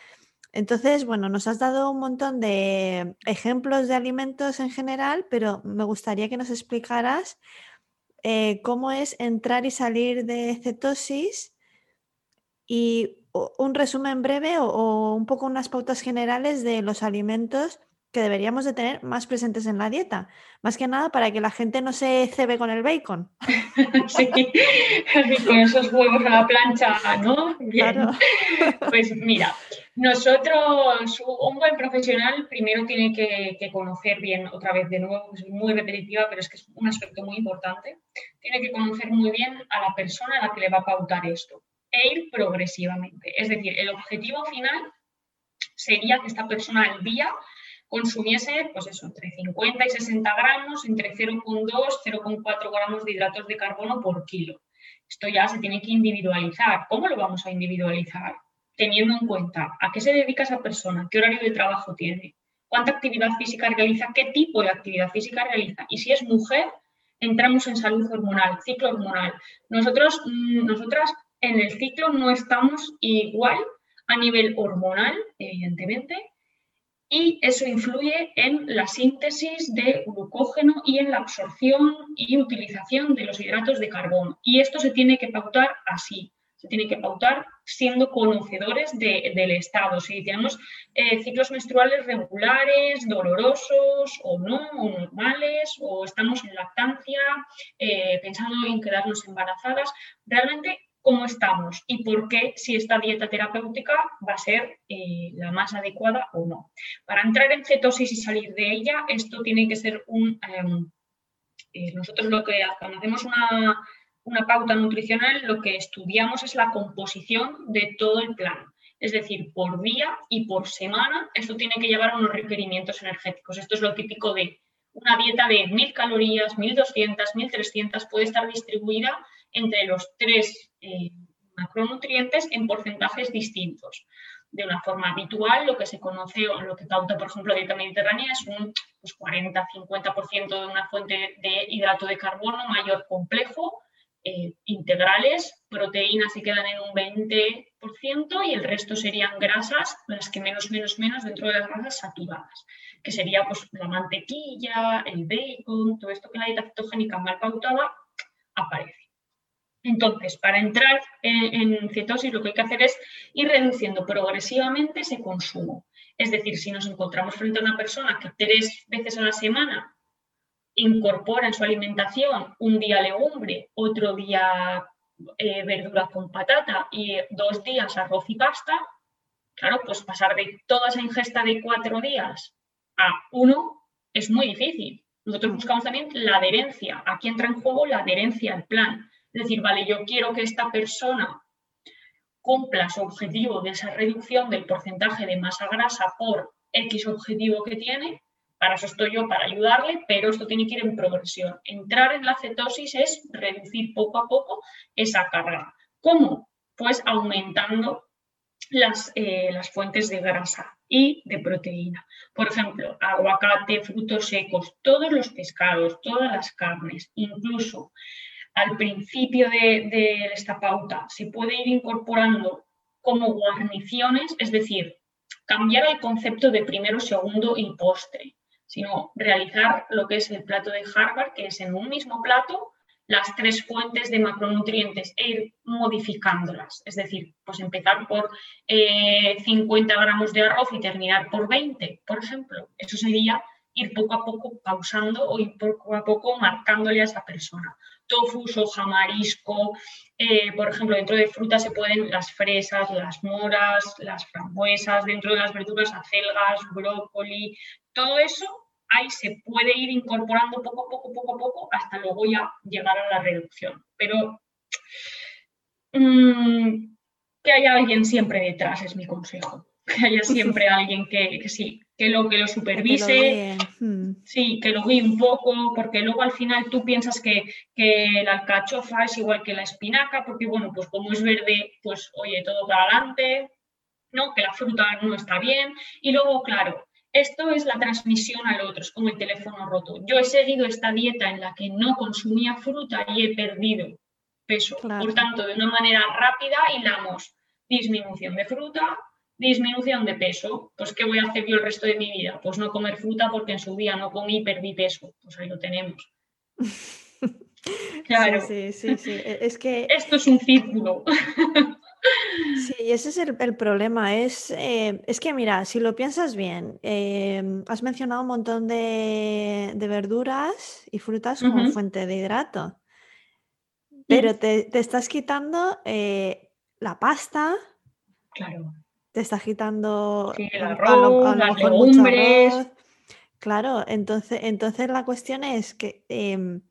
Entonces, bueno, nos has dado un montón de ejemplos de alimentos en general, pero me gustaría que nos explicaras eh, cómo es entrar y salir de cetosis y un resumen breve o, o un poco unas pautas generales de los alimentos que deberíamos de tener más presentes en la dieta, más que nada para que la gente no se cebe con el bacon. Sí, con esos huevos a la plancha, ¿no? Bien. Pues mira, nosotros, un buen profesional primero tiene que, conocer bien, otra vez de nuevo, es muy repetitiva, pero es que es un aspecto muy importante, tiene que conocer muy bien a la persona a la que le va a pautar esto e ir progresivamente. Es decir, el objetivo final sería que esta persona al día consumiese, pues eso, entre 50 y 60 gramos, entre 0,2 y 0,4 gramos de hidratos de carbono por kilo. Esto ya se tiene que individualizar. ¿Cómo lo vamos a individualizar? Teniendo en cuenta a qué se dedica esa persona, qué horario de trabajo tiene, cuánta actividad física realiza, qué tipo de actividad física realiza. Y si es mujer, entramos en salud hormonal, ciclo hormonal. Nosotros, mm, nosotras en el ciclo no estamos igual a nivel hormonal, evidentemente, y eso influye en la síntesis de glucógeno y en la absorción y utilización de los hidratos de carbono. Y esto se tiene que pautar así, se tiene que pautar siendo conocedores del estado, si tenemos eh, ciclos menstruales regulares, dolorosos o no, o normales, o estamos en lactancia, eh, pensando en quedarnos embarazadas, realmente cómo estamos y por qué si esta dieta terapéutica va a ser eh, la más adecuada o no. Para entrar en cetosis y salir de ella, esto tiene que ser un... Em, eh, nosotros lo que cuando hacemos una, una pauta nutricional, lo que estudiamos es la composición de todo el plan. Es decir, por día y por semana, esto tiene que llevar unos requerimientos energéticos. Esto es lo típico de una dieta de 1000 calorías, 1200, 1300, puede estar distribuida entre los tres eh, macronutrientes en porcentajes distintos. De una forma habitual, lo que se conoce o lo que cauta, por ejemplo, la dieta mediterránea es un pues, 40-50% de una fuente de hidrato de carbono mayor complejo, eh, integrales, proteínas se quedan en un 20% y el resto serían grasas, las que menos, menos, menos dentro de las grasas saturadas, que sería pues, la mantequilla, el bacon, todo esto que la dieta cetogénica mal pautada aparece. Entonces, para entrar en, cetosis lo que hay que hacer es ir reduciendo progresivamente ese consumo. Es decir, si nos encontramos frente a una persona que tres veces a la semana incorpora en su alimentación un día legumbre, otro día eh, verdura con patata y dos días arroz y pasta, claro, pues pasar de toda esa ingesta de cuatro días a uno es muy difícil. Nosotros buscamos también la adherencia. Aquí entra en juego la adherencia al plan. Decir, vale, yo quiero que esta persona cumpla su objetivo de esa reducción del porcentaje de masa grasa por X objetivo que tiene, para eso estoy yo, para ayudarle, pero esto tiene que ir en progresión. Entrar en la cetosis es reducir poco a poco esa carga. ¿Cómo? Pues aumentando las, eh, las, fuentes de grasa y de proteína. Por ejemplo, aguacate, frutos secos, todos los pescados, todas las carnes, incluso al principio de, esta pauta se puede ir incorporando como guarniciones, es decir, cambiar el concepto de primero, segundo y postre, sino realizar lo que es el plato de Harvard, que es en un mismo plato las tres fuentes de macronutrientes e ir modificándolas. Es decir, pues empezar por 50 eh, gramos de arroz y terminar por 20, por ejemplo. Eso sería ir poco a poco pausando o ir poco a poco marcándole a esa persona tofu, soja, marisco. Eh, por ejemplo, dentro de frutas se pueden las fresas, las moras, las frambuesas, dentro de las verduras acelgas, brócoli, todo eso ahí se puede ir incorporando poco a poco, poco a poco, hasta luego ya llegar a la reducción. Pero mm, que haya alguien siempre detrás es mi consejo. Que haya siempre alguien que, que sí, que lo que lo supervise, hmm. sí, que lo guíe un poco, porque luego al final tú piensas que, que, la alcachofa es igual que la espinaca, porque bueno, pues como es verde, pues oye, todo para adelante, ¿no? Que la fruta no está bien. Y luego, claro, esto es la transmisión al otro, es como el teléfono roto. Yo he seguido esta dieta en la que no consumía fruta y he perdido peso. Por tanto, de una manera rápida hilamos disminución de fruta, disminución de peso, pues ¿qué voy a hacer yo el resto de mi vida? Pues no comer fruta porque en su día no comí y perdí peso. Pues ahí lo tenemos. Claro. Sí, sí, sí, e, Es que. Esto es un círculo. Sí, ese es el, problema. Es, eh, es que, mira, si lo piensas bien, em, has mencionado un montón de, verduras y frutas como fuente de hidrato, pero te, estás quitando eh, la pasta. Claro te está agitando el arroz, las legumbres. Claro, entonces, entonces la cuestión es que em,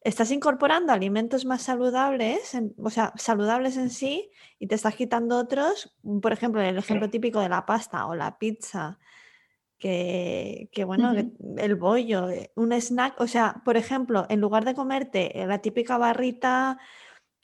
estás incorporando alimentos más saludables, o sea, saludables en sí, y te estás quitando otros, por ejemplo, el ejemplo típico de la pasta o la pizza, que, bueno, el bollo, eh, un snack, o sea, por ejemplo, en lugar de comerte la típica barrita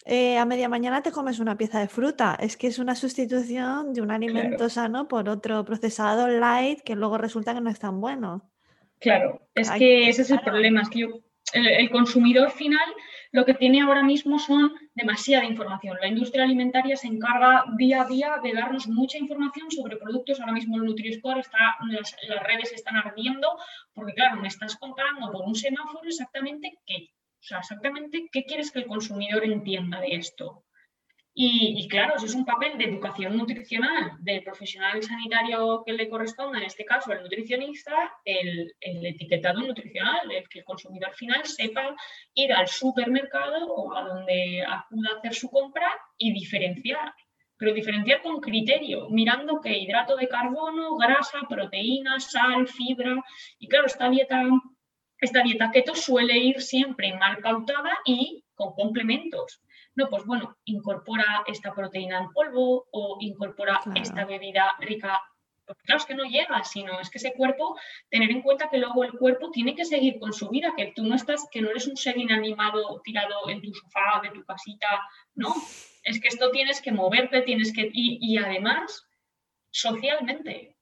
eh, a media mañana te comes una pieza de fruta. Es que es una sustitución de un alimento sano por otro procesado light que luego resulta que no es tan bueno. Claro, es que ese es el problema, es que el, consumidor final lo que tiene ahora mismo son demasiada información. La industria alimentaria se encarga día a día de darnos mucha información sobre productos. Ahora mismo el Nutri-Score está, las, las redes están ardiendo porque, claro, me estás comparando por un semáforo exactamente qué o sea, exactamente qué quieres que el consumidor entienda de esto. Y, claro, eso es un papel de educación nutricional del profesional sanitario que le corresponda, en este caso el nutricionista, el, etiquetado nutricional, el que el consumidor final sepa ir al supermercado o a donde acuda a hacer su compra y diferenciar. Pero diferenciar con criterio, mirando que hidrato de carbono, grasa, proteína, sal, fibra. Y claro, esta dieta esta dieta keto suele ir siempre mal pautada y con complementos. No, pues bueno, incorpora esta proteína en polvo o incorpora esta bebida rica. Porque claro, es que no llega, sino es que ese cuerpo, tener en cuenta que luego el cuerpo tiene que seguir con su vida, que tú no estás, que no eres un ser inanimado tirado en tu sofá de tu casita, no. Es que esto tienes que moverte, tienes que. Y, y además, socialmente,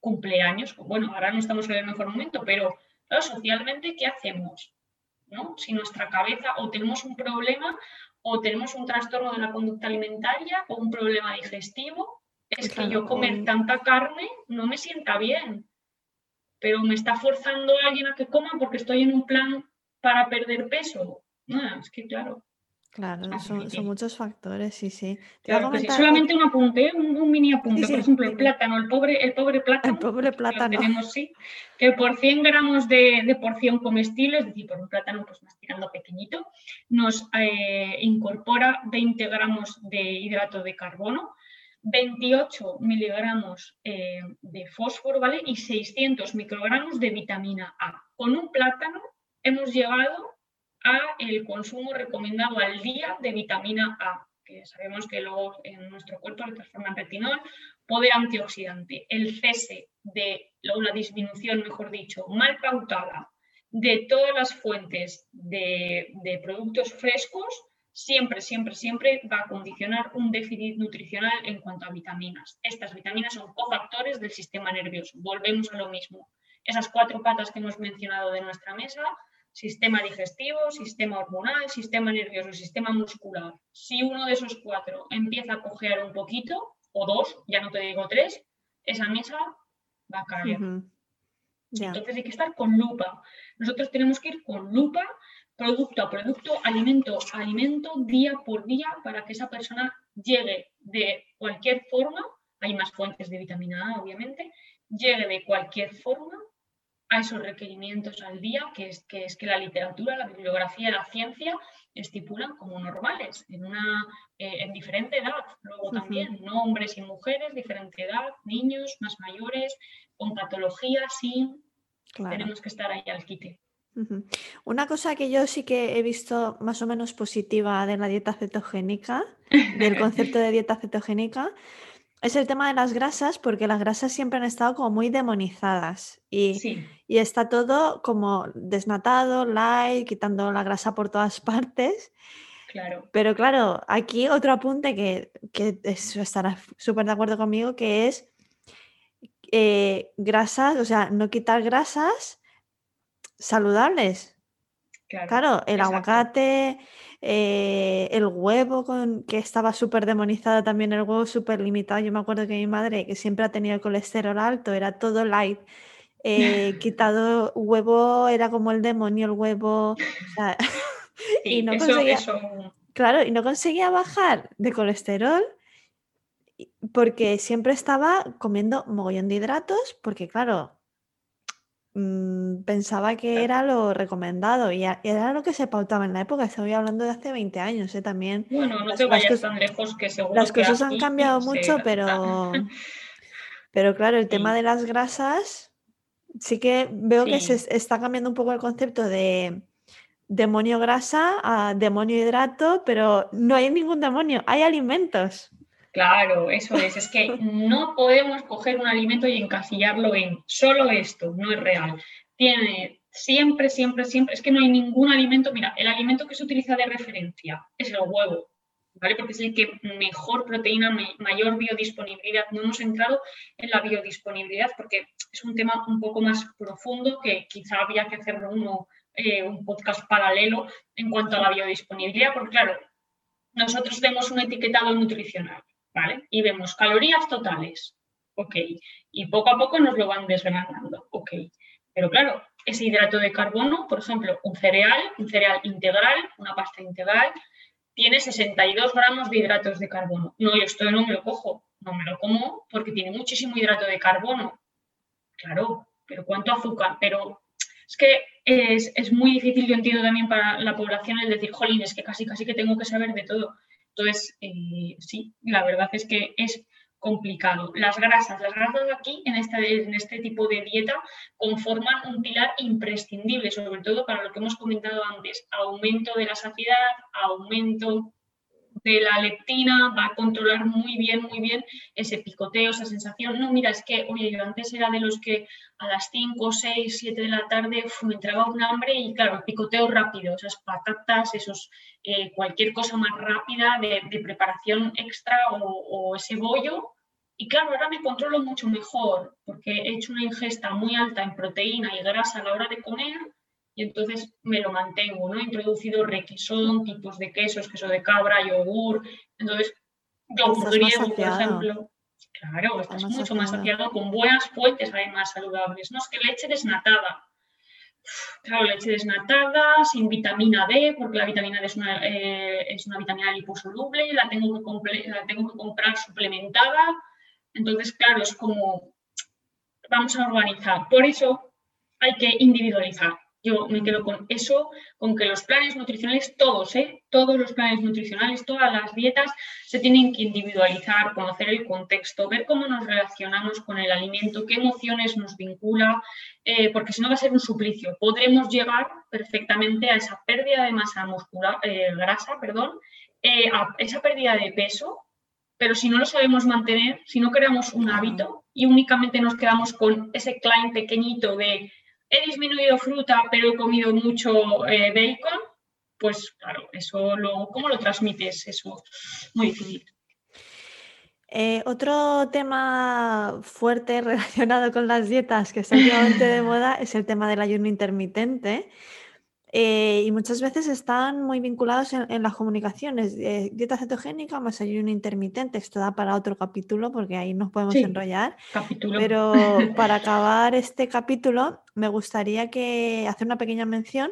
cumpleaños, bueno, ahora no estamos en el mejor momento, pero socialmente, ¿qué hacemos? ¿No? Si nuestra cabeza o tenemos un problema o tenemos un trastorno de la conducta alimentaria o un problema digestivo, es que yo comer tanta carne no me sienta bien, pero me está forzando a alguien a que coma porque estoy en un plan para perder peso. No, es que claro, Claro, son, muchos factores, sí, sí. Solamente un apunte, un, mini apunte. por ejemplo, el plátano, el pobre, el pobre plátano. El pobre plátano. Tenemos, sí, que por 100 gramos de, porción comestible, es decir, por un plátano pues más tirando pequeñito, nos eh, incorpora 20 gramos de hidrato de carbono, 28 miligramos eh, de fósforo, ¿vale? Y 600 microgramos de vitamina A. Con un plátano hemos llegado a el consumo recomendado al día de vitamina A, que sabemos que luego en nuestro cuerpo se transforma en retinol, poder antioxidante, el cese de la disminución, mejor dicho, mal pautada de todas las fuentes de, de productos frescos, siempre, siempre, siempre va a condicionar un déficit nutricional en cuanto a vitaminas. Estas vitaminas son cofactores del sistema nervioso. Volvemos a lo mismo. Esas cuatro patas que hemos mencionado de nuestra mesa sistema digestivo, sistema hormonal, sistema nervioso, sistema muscular. Si uno de esos cuatro empieza a cojear un poquito, o dos, ya no te digo tres, esa mesa va a caer. Entonces hay que estar con lupa. Nosotros tenemos que ir con lupa, producto a producto, alimento a alimento, día por día, para que esa persona llegue de cualquier forma, hay más fuentes de vitamina A, obviamente, llegue de cualquier forma a esos requerimientos al día, que es que, es que la literatura, la bibliografía, la ciencia estipulan como normales, en, una, eh, en diferente edad, luego también, no hombres y mujeres, diferente edad, niños, más mayores, con patología, sin, tenemos que estar ahí al quite. Una cosa que yo sí que he visto más o menos positiva de la dieta cetogénica, del concepto de dieta cetogénica, es el tema de las grasas, porque las grasas siempre han estado como muy demonizadas y, está todo como desnatado, light, quitando la grasa por todas partes. Claro. Pero claro, aquí otro apunte que, que estará súper de acuerdo conmigo, que es eh, grasas, o sea, no quitar grasas saludables. Claro, el aguacate, eh, el huevo, con, que estaba súper demonizado también, el huevo súper limitado. Yo me acuerdo que mi madre, que siempre ha tenido el colesterol alto, era todo light. Eh, quitado huevo era como el demonio, el huevo. y no conseguía, Claro, y no conseguía bajar de colesterol porque siempre estaba comiendo mogollón de hidratos, porque claro, Mm, pensaba que era lo recomendado y era lo que se pautaba en la época. Estoy hablando de hace 20 años, ¿eh? también. Bueno, no te vayas tan lejos que seguro Las cosas han cambiado mucho, pero, pero claro, el tema de las grasas, sí que veo que se está cambiando un poco el concepto de, demonio grasa a demonio hidrato, pero no hay ningún demonio, hay alimentos. Claro, eso es. Es que no podemos coger un alimento y encasillarlo en solo esto, no es real. Tiene siempre, siempre, siempre, es que no hay ningún alimento. Mira, el alimento que se utiliza de referencia es el huevo, ¿vale? Porque es el que mejor proteína, mayor biodisponibilidad. No hemos entrado en la biodisponibilidad porque es un tema un poco más profundo que quizá había que hacer uno, eh, un podcast paralelo en cuanto a la biodisponibilidad, porque claro, nosotros vemos un etiquetado nutricional ¿vale? Y vemos calorías totales, ok. Y poco a poco nos lo van desgranando, ok. Pero claro, ese hidrato de carbono, por ejemplo, un cereal, un cereal integral, una pasta integral, tiene 62 gramos de hidratos de carbono. No, yo esto no me lo cojo, no me lo como porque tiene muchísimo hidrato de carbono. Claro, pero ¿cuánto azúcar? Pero es que es, es, muy difícil, yo entiendo también para la población el decir, jolín, es que casi, casi que tengo que saber de todo. Entonces, eh, sí, la verdad es que es complicado. Las grasas, las grasas aquí este, en este tipo de dieta conforman un pilar imprescindible, sobre todo para lo que hemos comentado antes, aumento de la saciedad, aumento de la leptina, va a controlar muy bien, muy bien ese picoteo, esa sensación. No, mira, es que, oye, yo antes era de los que a las 5, 6, 7 de la tarde me entraba un hambre y claro, picoteo rápido, esas patatas, esos, eh, cualquier cosa más rápida de, preparación extra o, o ese bollo. Y claro, ahora me controlo mucho mejor porque he hecho una ingesta muy alta en proteína y grasa a la hora de comer y entonces me lo mantengo, ¿no? He introducido requesón, tipos de quesos, queso de cabra, yogur, entonces yogur griego, por ejemplo. Claro, estás, mucho más saciado con buenas fuentes además saludables, ¿no? Es que leche desnatada. Claro, leche desnatada, sin vitamina D, porque la vitamina D es una, eh, es una vitamina liposoluble, la tengo, que la tengo que comprar suplementada. Entonces, claro, es como vamos a organizar. Por eso hay que individualizar. Yo me quedo con eso, con que los planes nutricionales, todos, ¿eh? todos los planes nutricionales, todas las dietas se tienen que individualizar, conocer el contexto, ver cómo nos relacionamos con el alimento, qué emociones nos vincula, eh, porque si no va a ser un suplicio. Podremos llegar perfectamente a esa pérdida de masa muscular, eh, grasa, perdón, a esa pérdida de peso, pero si no lo sabemos mantener, si no creamos un hábito y únicamente nos quedamos con ese client pequeñito de he disminuido fruta, pero he comido mucho eh, bacon, pues claro, eso lo, ¿cómo lo transmites? Eso muy difícil. Eh, otro tema fuerte relacionado con las dietas que está últimamente de moda es el tema del ayuno intermitente. Eh, y muchas veces están muy vinculados en, las comunicaciones. dieta cetogénica más ayuno intermitente. Esto da para otro capítulo porque ahí nos podemos enrollar. Pero para acabar este capítulo, me gustaría que hacer una pequeña mención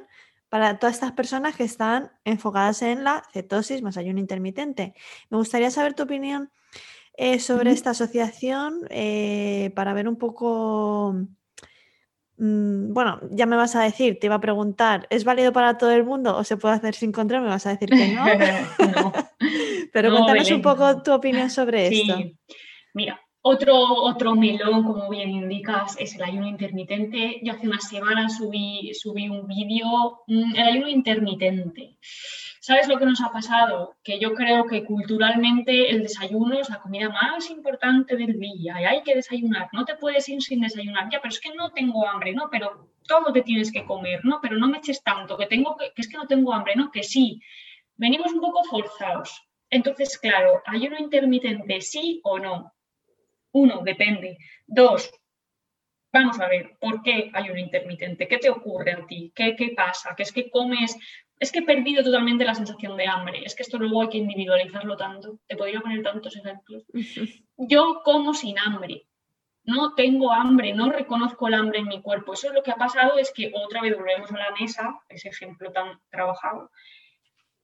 para todas estas personas que están enfocadas en la cetosis más ayuno intermitente. Me gustaría saber tu opinión eh, sobre esta asociación eh, para ver un poco bueno, ya me vas a decir, te iba a preguntar, ¿es válido para todo el mundo o se puede hacer sin control? Me vas a decir que no. Pero cuéntanos un poco tu opinión sobre esto. Mira, otro, otro melón, como bien indicas, es el ayuno intermitente. Yo hace una semana subí, subí un vídeo, mm, el ayuno intermitente. ¿Sabes lo que nos ha pasado? Que yo creo que culturalmente el desayuno es la comida más importante del día y hay que desayunar. No te puedes ir sin desayunar. Ya, pero es que no tengo hambre, ¿no? Pero todo te tienes que comer, ¿no? Pero no me eches tanto, que, tengo que, es que no tengo hambre, ¿no? Que sí. Venimos un poco forzados. Entonces, claro, ayuno intermitente, sí o no. Uno, depende. Dos, vamos a ver, ¿por qué hay un intermitente? ¿Qué te ocurre a ti? ¿Qué, qué pasa? ¿Que es que comes es que he perdido totalmente la sensación de hambre. Es que esto luego hay que individualizarlo tanto. Te podría poner tantos ejemplos. Yo como sin hambre. No tengo hambre, no reconozco el hambre en mi cuerpo. Eso es lo que ha pasado, es que otra vez volvemos a la mesa, ese ejemplo tan trabajado,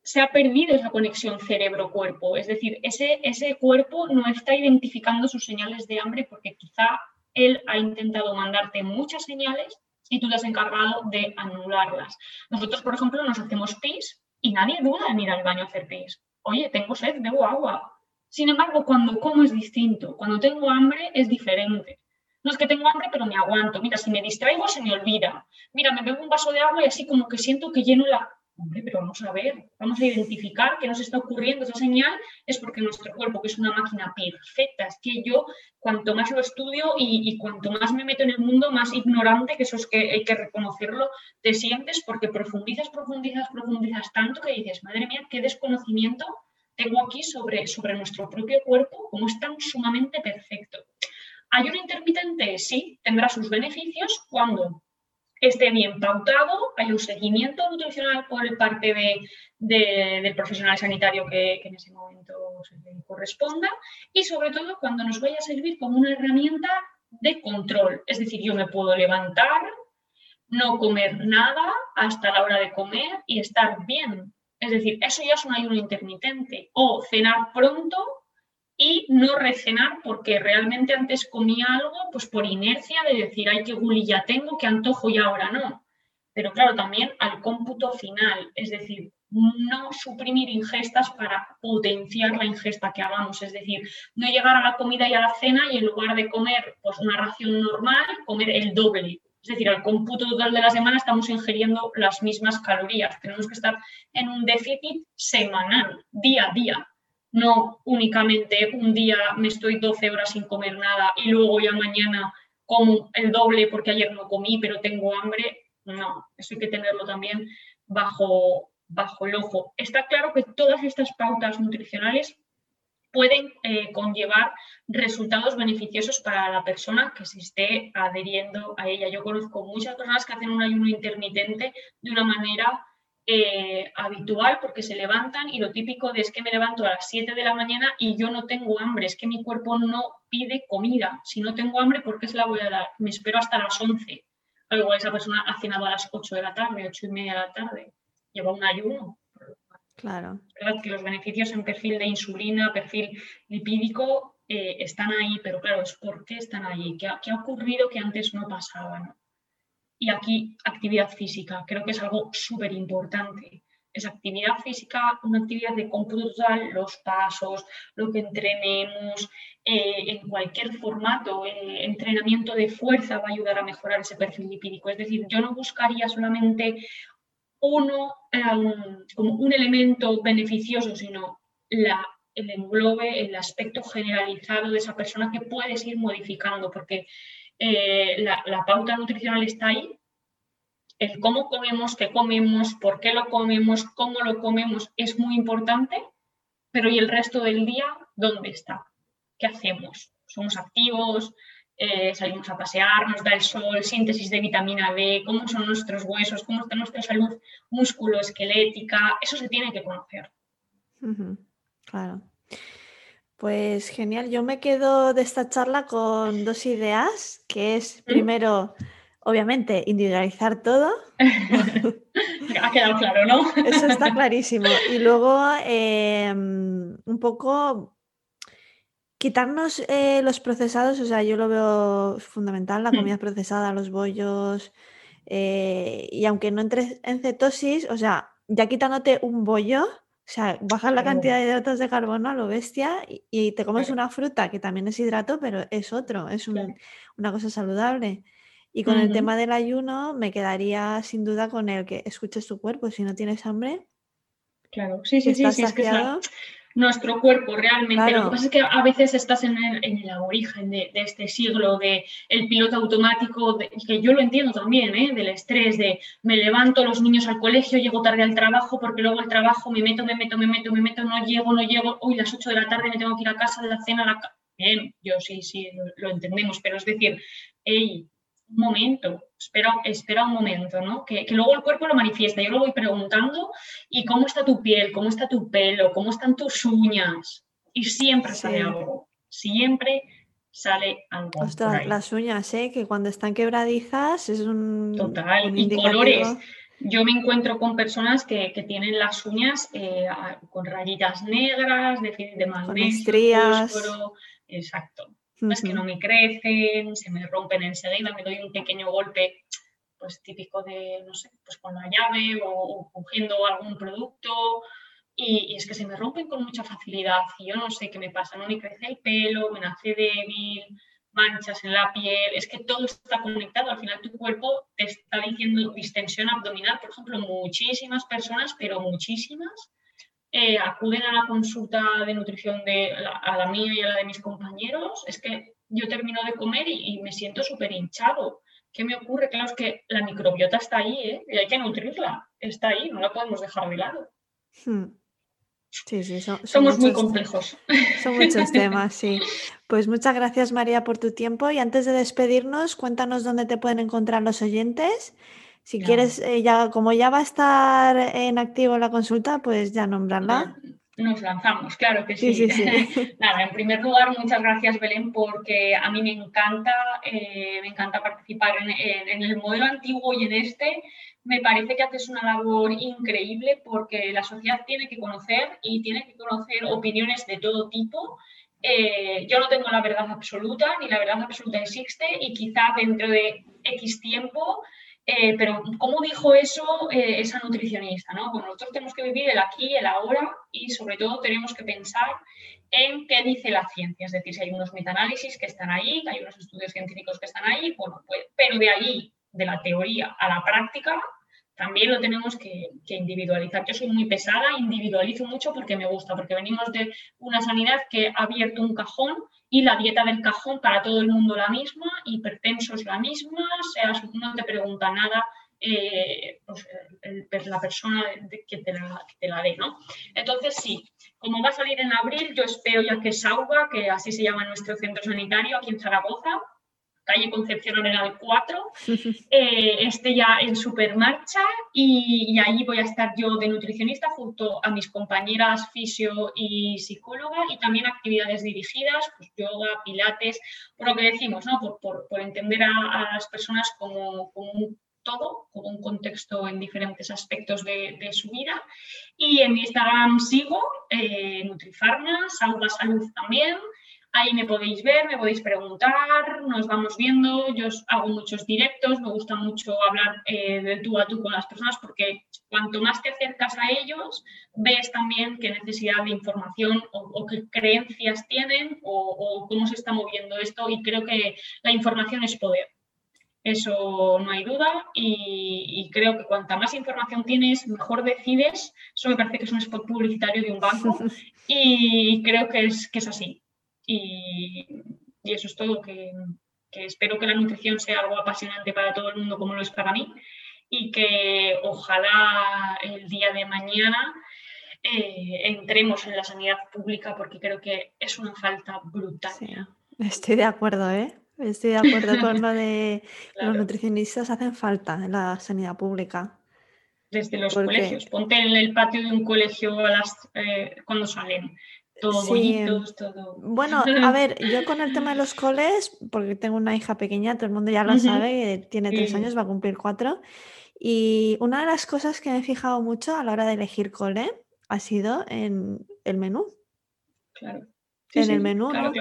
se ha perdido esa conexión cerebro-cuerpo. Es decir, ese, ese cuerpo no está identificando sus señales de hambre porque quizá él ha intentado mandarte muchas señales y tú te has encargado de anularlas. Nosotros, por ejemplo, nos hacemos pis y nadie duda en ir al baño a hacer pis. Oye, tengo sed, bebo agua. Sin embargo, cuando como es distinto. Cuando tengo hambre es diferente. No es que tengo hambre, pero me aguanto. Mira, si me distraigo se me olvida. Mira, me bebo un vaso de agua y así como que siento que lleno la, Hombre, pero vamos a ver, vamos a identificar qué nos está ocurriendo. Esa señal es porque nuestro cuerpo, que es una máquina perfecta, es que yo cuanto más lo estudio y, cuanto más me meto en el mundo, más ignorante, que eso es que hay que reconocerlo, te sientes porque profundizas, profundizas, profundizas tanto que dices, madre mía, qué desconocimiento tengo aquí sobre, sobre nuestro propio cuerpo, como es tan sumamente perfecto. Ayuno intermitente, sí, tendrá sus beneficios cuando esté bien pautado, hay un seguimiento nutricional por parte del profesional sanitario que, en ese momento corresponda y sobre todo cuando nos vaya a servir como una herramienta de control. Es decir, yo me puedo levantar, no comer nada hasta la hora de comer y estar bien. Es decir, eso ya es un ayuno intermitente. O cenar pronto y no recenar porque realmente antes comía algo pues por inercia de decir, ay, qué guli ya tengo, qué antojo y ahora no. Pero claro, también al cómputo final, es decir, no suprimir ingestas para potenciar la ingesta que hagamos, es decir, no llegar a la comida y a la cena y en lugar de comer pues una ración normal, comer el doble. Es decir, al cómputo total de la semana estamos ingiriendo las mismas calorías. Tenemos que estar en un déficit semanal, día a día no únicamente un día me estoy 12 horas sin comer nada y luego ya mañana como el doble porque ayer no comí pero tengo hambre. No, eso hay que tenerlo también bajo, bajo el ojo. Está claro que todas estas pautas nutricionales pueden eh, conllevar resultados beneficiosos para la persona que se esté adheriendo a ella. Yo conozco muchas personas que hacen un ayuno intermitente de una manera eh, habitual porque se levantan y lo típico de es que me levanto a las 7 de la mañana y yo no tengo hambre, es que mi cuerpo no pide comida. Si no tengo hambre, ¿por qué se la voy a dar? Me espero hasta las 11. Luego esa persona ha cenado a las 8 de la tarde, 8 y media de la tarde. Lleva un ayuno. Claro. Verdad que los beneficios en perfil de insulina, perfil lipídico, eh, están ahí, pero claro, es por qué están ahí. ¿Qué ha, qué ha ocurrido que antes no pasaba? Y aquí actividad física, creo que es algo súper importante. Es actividad física, una actividad de cómputo los pasos, lo que entrenemos, eh, en cualquier formato, entrenamiento de fuerza va a ayudar a mejorar ese perfil lipídico. Es decir, yo no buscaría solamente uno em, como un elemento beneficioso, sino la, el englobe, el aspecto generalizado de esa persona que puedes ir modificando, porque eh, la, pauta nutricional está ahí, el cómo comemos, qué comemos, por qué lo comemos, cómo lo comemos es muy importante, pero ¿y el resto del día dónde está? ¿Qué hacemos? ¿Somos activos? Eh, salimos a pasear, nos da el sol, síntesis de vitamina D, cómo son nuestros huesos, cómo está nuestra salud musculoesquelética, eso se tiene que conocer. Claro. Pues genial, yo me quedo de esta charla con dos ideas, que es primero, obviamente, individualizar todo. ha quedado claro, ¿no? Eso está clarísimo. Y luego em, un poco quitarnos eh, los procesados, o sea, yo lo veo fundamental, la mm. comida procesada, los bollos, eh, y aunque no entres en cetosis, o sea, ya quitándote un bollo, o sea, bajas la cantidad de hidratos de carbono a lo bestia y, te comes una fruta que también es hidrato, pero es otro, es una cosa saludable. Y con el tema del ayuno me quedaría sin duda con el que escuches tu cuerpo. Si no tienes hambre, claro, sí, sí, sí, sí es que nuestro cuerpo realmente. Lo que pasa es que a veces estás en el, en el aborigen de, este siglo, de el piloto automático, que yo lo entiendo también, ¿eh? del estrés, de me levanto los niños al colegio, llego tarde al trabajo, porque luego al trabajo me meto, me meto, me meto, me meto, no llego, no llego, hoy las 8 de la tarde me tengo que ir a casa de la cena, la... Bien, yo sí, sí, lo, entendemos, pero es decir, hey, un momento, espera, espera un momento, ¿no? Que, luego el cuerpo lo manifiesta. Yo lo voy preguntando, ¿y cómo está tu piel? ¿Cómo está tu pelo? ¿Cómo están tus uñas? Y siempre sale algo. Siempre sale algo. las uñas, ¿eh? Que cuando están quebradizas es un. Total, y colores. Yo me encuentro con personas que, tienen las uñas eh, con rayitas negras, de, de magnesio, exacto es que no me crecen, se me rompen enseguida, me doy un pequeño golpe, pues típico de, no sé, pues con la llave o, cogiendo algún producto y, es que se me rompen con mucha facilidad y yo no sé qué me pasa, no me crece el pelo, me nace débil, manchas en la piel, es que todo está conectado. Al final tu cuerpo te está diciendo distensión abdominal, por ejemplo, muchísimas personas, pero muchísimas, eh, acuden a la consulta de nutrición de a la mía y a la de mis compañeros. Es que yo termino de comer y, me siento súper hinchado. ¿Qué me ocurre? Claro, es que la microbiota está ahí ¿eh? y hay que nutrirla. Está ahí, no la podemos dejar de lado. Hmm. Sí, sí, somos muy complejos. Son muchos temas, sí. Pues muchas gracias María por tu tiempo y antes de despedirnos, cuéntanos dónde te pueden encontrar los oyentes. Si quieres, eh, ya como ya va a estar en activo la consulta, pues ya nombrarla. Nos lanzamos, claro que sí. Nada, en primer lugar, muchas gracias Belén porque a mí me encanta, eh, me encanta participar en, el modelo antiguo y en este. Me parece que haces una labor increíble porque la sociedad tiene que conocer y tiene que conocer opiniones de todo tipo. Eh, yo no tengo la verdad absoluta, ni la verdad absoluta existe y quizá dentro de X tiempo eh, pero, ¿cómo dijo eso eh, esa nutricionista? ¿no? Bueno, nosotros tenemos que vivir el aquí, el ahora y sobre todo tenemos que pensar en qué dice la ciencia. Es decir, si hay unos metaanálisis que están ahí, que hay unos estudios científicos que están ahí, bueno, pues, pero de ahí, de la teoría a la práctica, también lo tenemos que, individualizar. Yo soy muy pesada, individualizo mucho porque me gusta, porque venimos de una sanidad que ha abierto un cajón y la dieta del cajón para todo el mundo la misma, hipertensos la misma, sea, no te pregunta nada eh, pues, la persona que te la, la dé, ¿no? Entonces, sí, como va a salir en abril, yo espero ya que Sauga, que así se llama nuestro centro sanitario aquí en Zaragoza, calle Concepción Arenal 4. Eh, esté ya en supermarcha y, y ahí voy a estar yo de nutricionista junto a mis compañeras fisio y psicóloga y también actividades dirigidas, pues yoga, pilates, por lo que decimos, ¿no? por, por, entender a, las personas como, como un todo, como un contexto en diferentes aspectos de, de, su vida. Y en Instagram sigo, eh, Nutrifarma, Sauga Salud también, Ahí me podéis ver, me podéis preguntar, nos vamos viendo. Yo hago muchos directos, me gusta mucho hablar eh, de tú a tú con las personas porque cuanto más te acercas a ellos, ves también qué necesidad de información o, qué creencias tienen o, cómo se está moviendo esto. Y creo que la información es poder. Eso no hay duda y, creo que cuanta más información tienes, mejor decides. Eso me parece que es un spot publicitario de un banco y creo que es, que es así. Y, eso es todo, que, espero que la nutrición sea algo apasionante para todo el mundo como lo es para mí y que ojalá el día de mañana eh, entremos en la sanidad pública porque creo que es una falta brutal. estoy de acuerdo, ¿eh? Estoy de acuerdo con lo de los nutricionistas hacen falta en la sanidad pública. Desde los colegios. Ponte en el patio de un colegio a las, eh, cuando salen todo Bueno, a ver, yo con el tema de los coles, porque tengo una hija pequeña, todo el mundo ya lo sabe, tiene tres años, va a cumplir cuatro. Y una de las cosas que me he fijado mucho a la hora de elegir cole ha sido en el menú. Claro. en el menú, ¿no?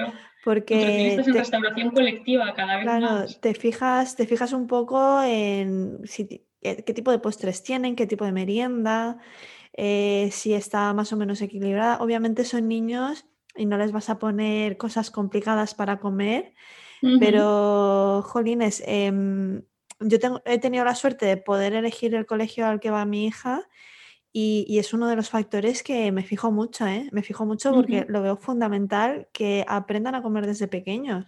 Porque te, restauración colectiva cada vez claro, Te fijas, te fijas un poco en qué tipo de postres tienen, qué tipo de merienda, eh, si está más o menos equilibrada. Obviamente son niños y no les vas a poner cosas complicadas para comer, pero, jolines, em, yo tengo, he tenido la suerte de poder elegir el colegio al que va mi hija y, es uno de los factores que me fijo mucho, ¿eh? Me fijo mucho porque lo veo fundamental que aprendan a comer desde pequeños.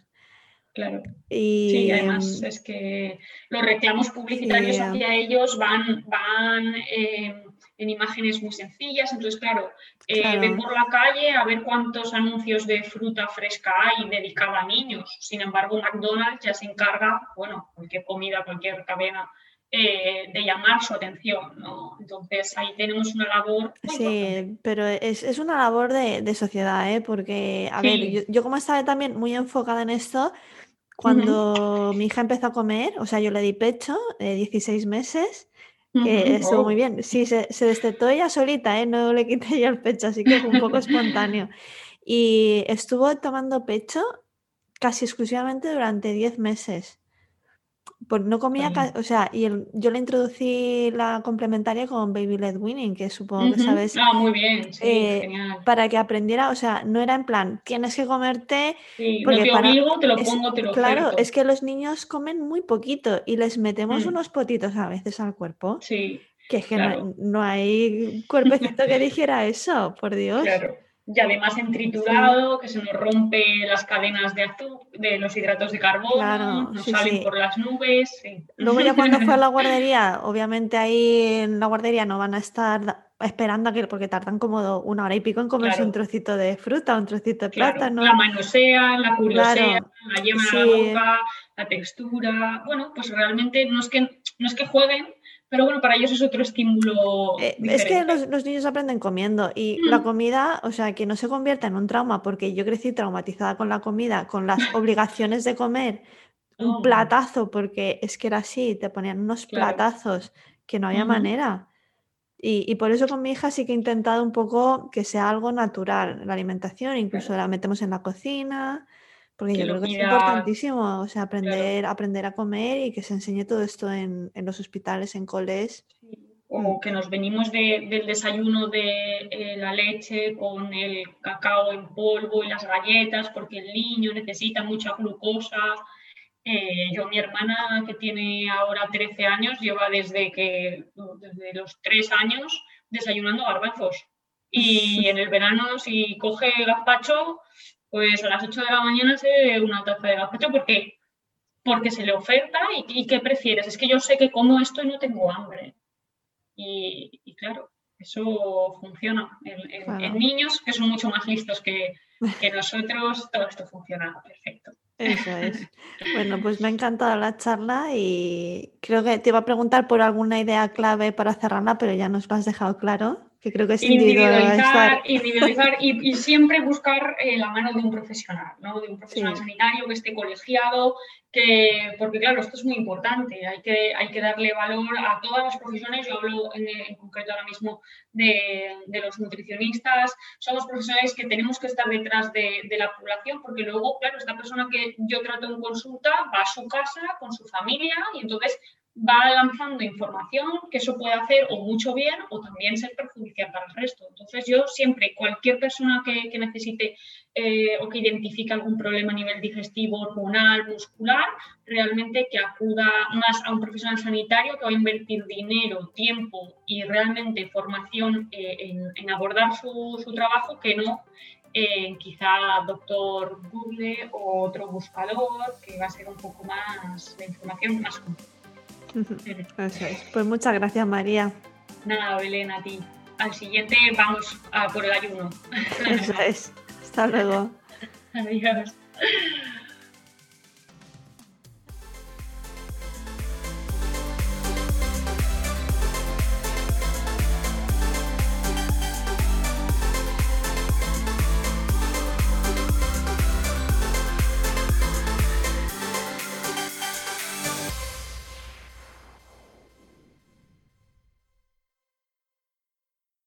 Claro. Y, sí, además es que los reclamos publicitarios hacia ellos van, van em, en imágenes muy sencillas. Entonces, claro, eh, ven por la calle a ver cuántos anuncios de fruta fresca hay dedicada a niños. Sin embargo, McDonald's ya se encarga, bueno, cualquier comida, cualquier cadena, eh, de llamar su atención. ¿no? Entonces, ahí tenemos una labor. sí, pero es, una labor de, sociedad, ¿eh? porque, a ver, yo, como estaba también muy enfocada en esto, cuando mi hija empezó a comer, o sea, yo le di pecho de 16 meses que estuvo muy bien. Sí, se, se destetó ella solita, ¿eh? no le quité yo el pecho, así que fue un poco espontáneo. Y estuvo tomando pecho casi exclusivamente durante 10 meses. Pues no comía, o sea, y yo le introducí la complementaria con Baby Led Winning, que supongo que sabes. Ah, muy bien, sí, eh, genial. Para que aprendiera, o sea, no era en plan, tienes que comerte. Sí, porque te obligo, te lo pongo, te lo Claro, es que los niños comen muy poquito y les metemos mm. unos potitos a veces al cuerpo. Sí. Que es que no, no, hay cuerpecito que dijera eso, por Dios. Claro y además en triturado, que se nos rompe las cadenas de azúcar, de los hidratos de carbono, nos salen por las nubes. Luego ya cuando fue a la guardería, obviamente ahí en la guardería no van a estar esperando a que, porque tardan como una hora y pico en comerse un trocito de fruta, un trocito de plátano. La manosea, la curiosea, la yema de la boca, la textura. Bueno, pues realmente no es que, no es que jueguen, pero bueno, para ellos es otro estímulo. Eh, es que los, niños aprenden comiendo y la mm. comida, o sea, que no se convierta en un trauma, porque yo crecí traumatizada con la comida, con las obligaciones de comer un oh. platazo, porque es que era así, te ponían unos platazos que no había manera. Y, por eso con mi hija sí que he intentado un poco que sea algo natural la alimentación, incluso la metemos en la cocina, porque yo creo que es importantísimo, o sea, aprender, aprender a comer y que se enseñe todo esto en, los hospitales, en coles. O mm. que nos venimos del desayuno de eh, la leche con el cacao en polvo y las galletas, porque el niño necesita mucha glucosa. Eh, yo, mi hermana, que tiene ahora 13 años, lleva desde, que, desde los 3 años desayunando garbanzos. Y en el verano, si coge gazpacho, pues a las 8 de la mañana ve una taza de gazpacho porque, porque se le oferta y, ¿qué prefieres? Es que yo sé que como esto y no tengo hambre. Y, claro, eso funciona. En, niños que son mucho más listos que, que nosotros, todo esto funciona perfecto. Eso es. Bueno, pues me ha encantado la charla y creo que te iba a preguntar por alguna idea clave para cerrarla, pero ya nos lo has dejado claro creo que es individualizar, individualizar y, siempre buscar eh, la mano de un profesional, ¿no? de un profesional sanitario que esté colegiado, que, porque claro, esto es muy importante, hay que, hay que darle valor a todas las profesiones, yo hablo en, concreto ahora mismo de, de, los nutricionistas, somos profesionales que tenemos que estar detrás de, de, la población, porque luego, claro, esta persona que yo trato en consulta va a su casa con su familia y entonces va lanzando información que eso puede hacer o mucho bien o también ser perjudicial para el resto. Entonces yo siempre, cualquier persona que, necesite eh, o que identifique algún problema a nivel digestivo, hormonal, muscular, realmente que acuda más a un profesional sanitario que va a invertir dinero, tiempo y realmente formación eh, en, abordar su, trabajo que no en quizá doctor Google o otro buscador que va a ser un poco más de información más completa. Pues muchas gracias, María. Nada, Belén, a ti. Al siguiente vamos a por el ayuno. Eso es. Hasta luego. Adiós.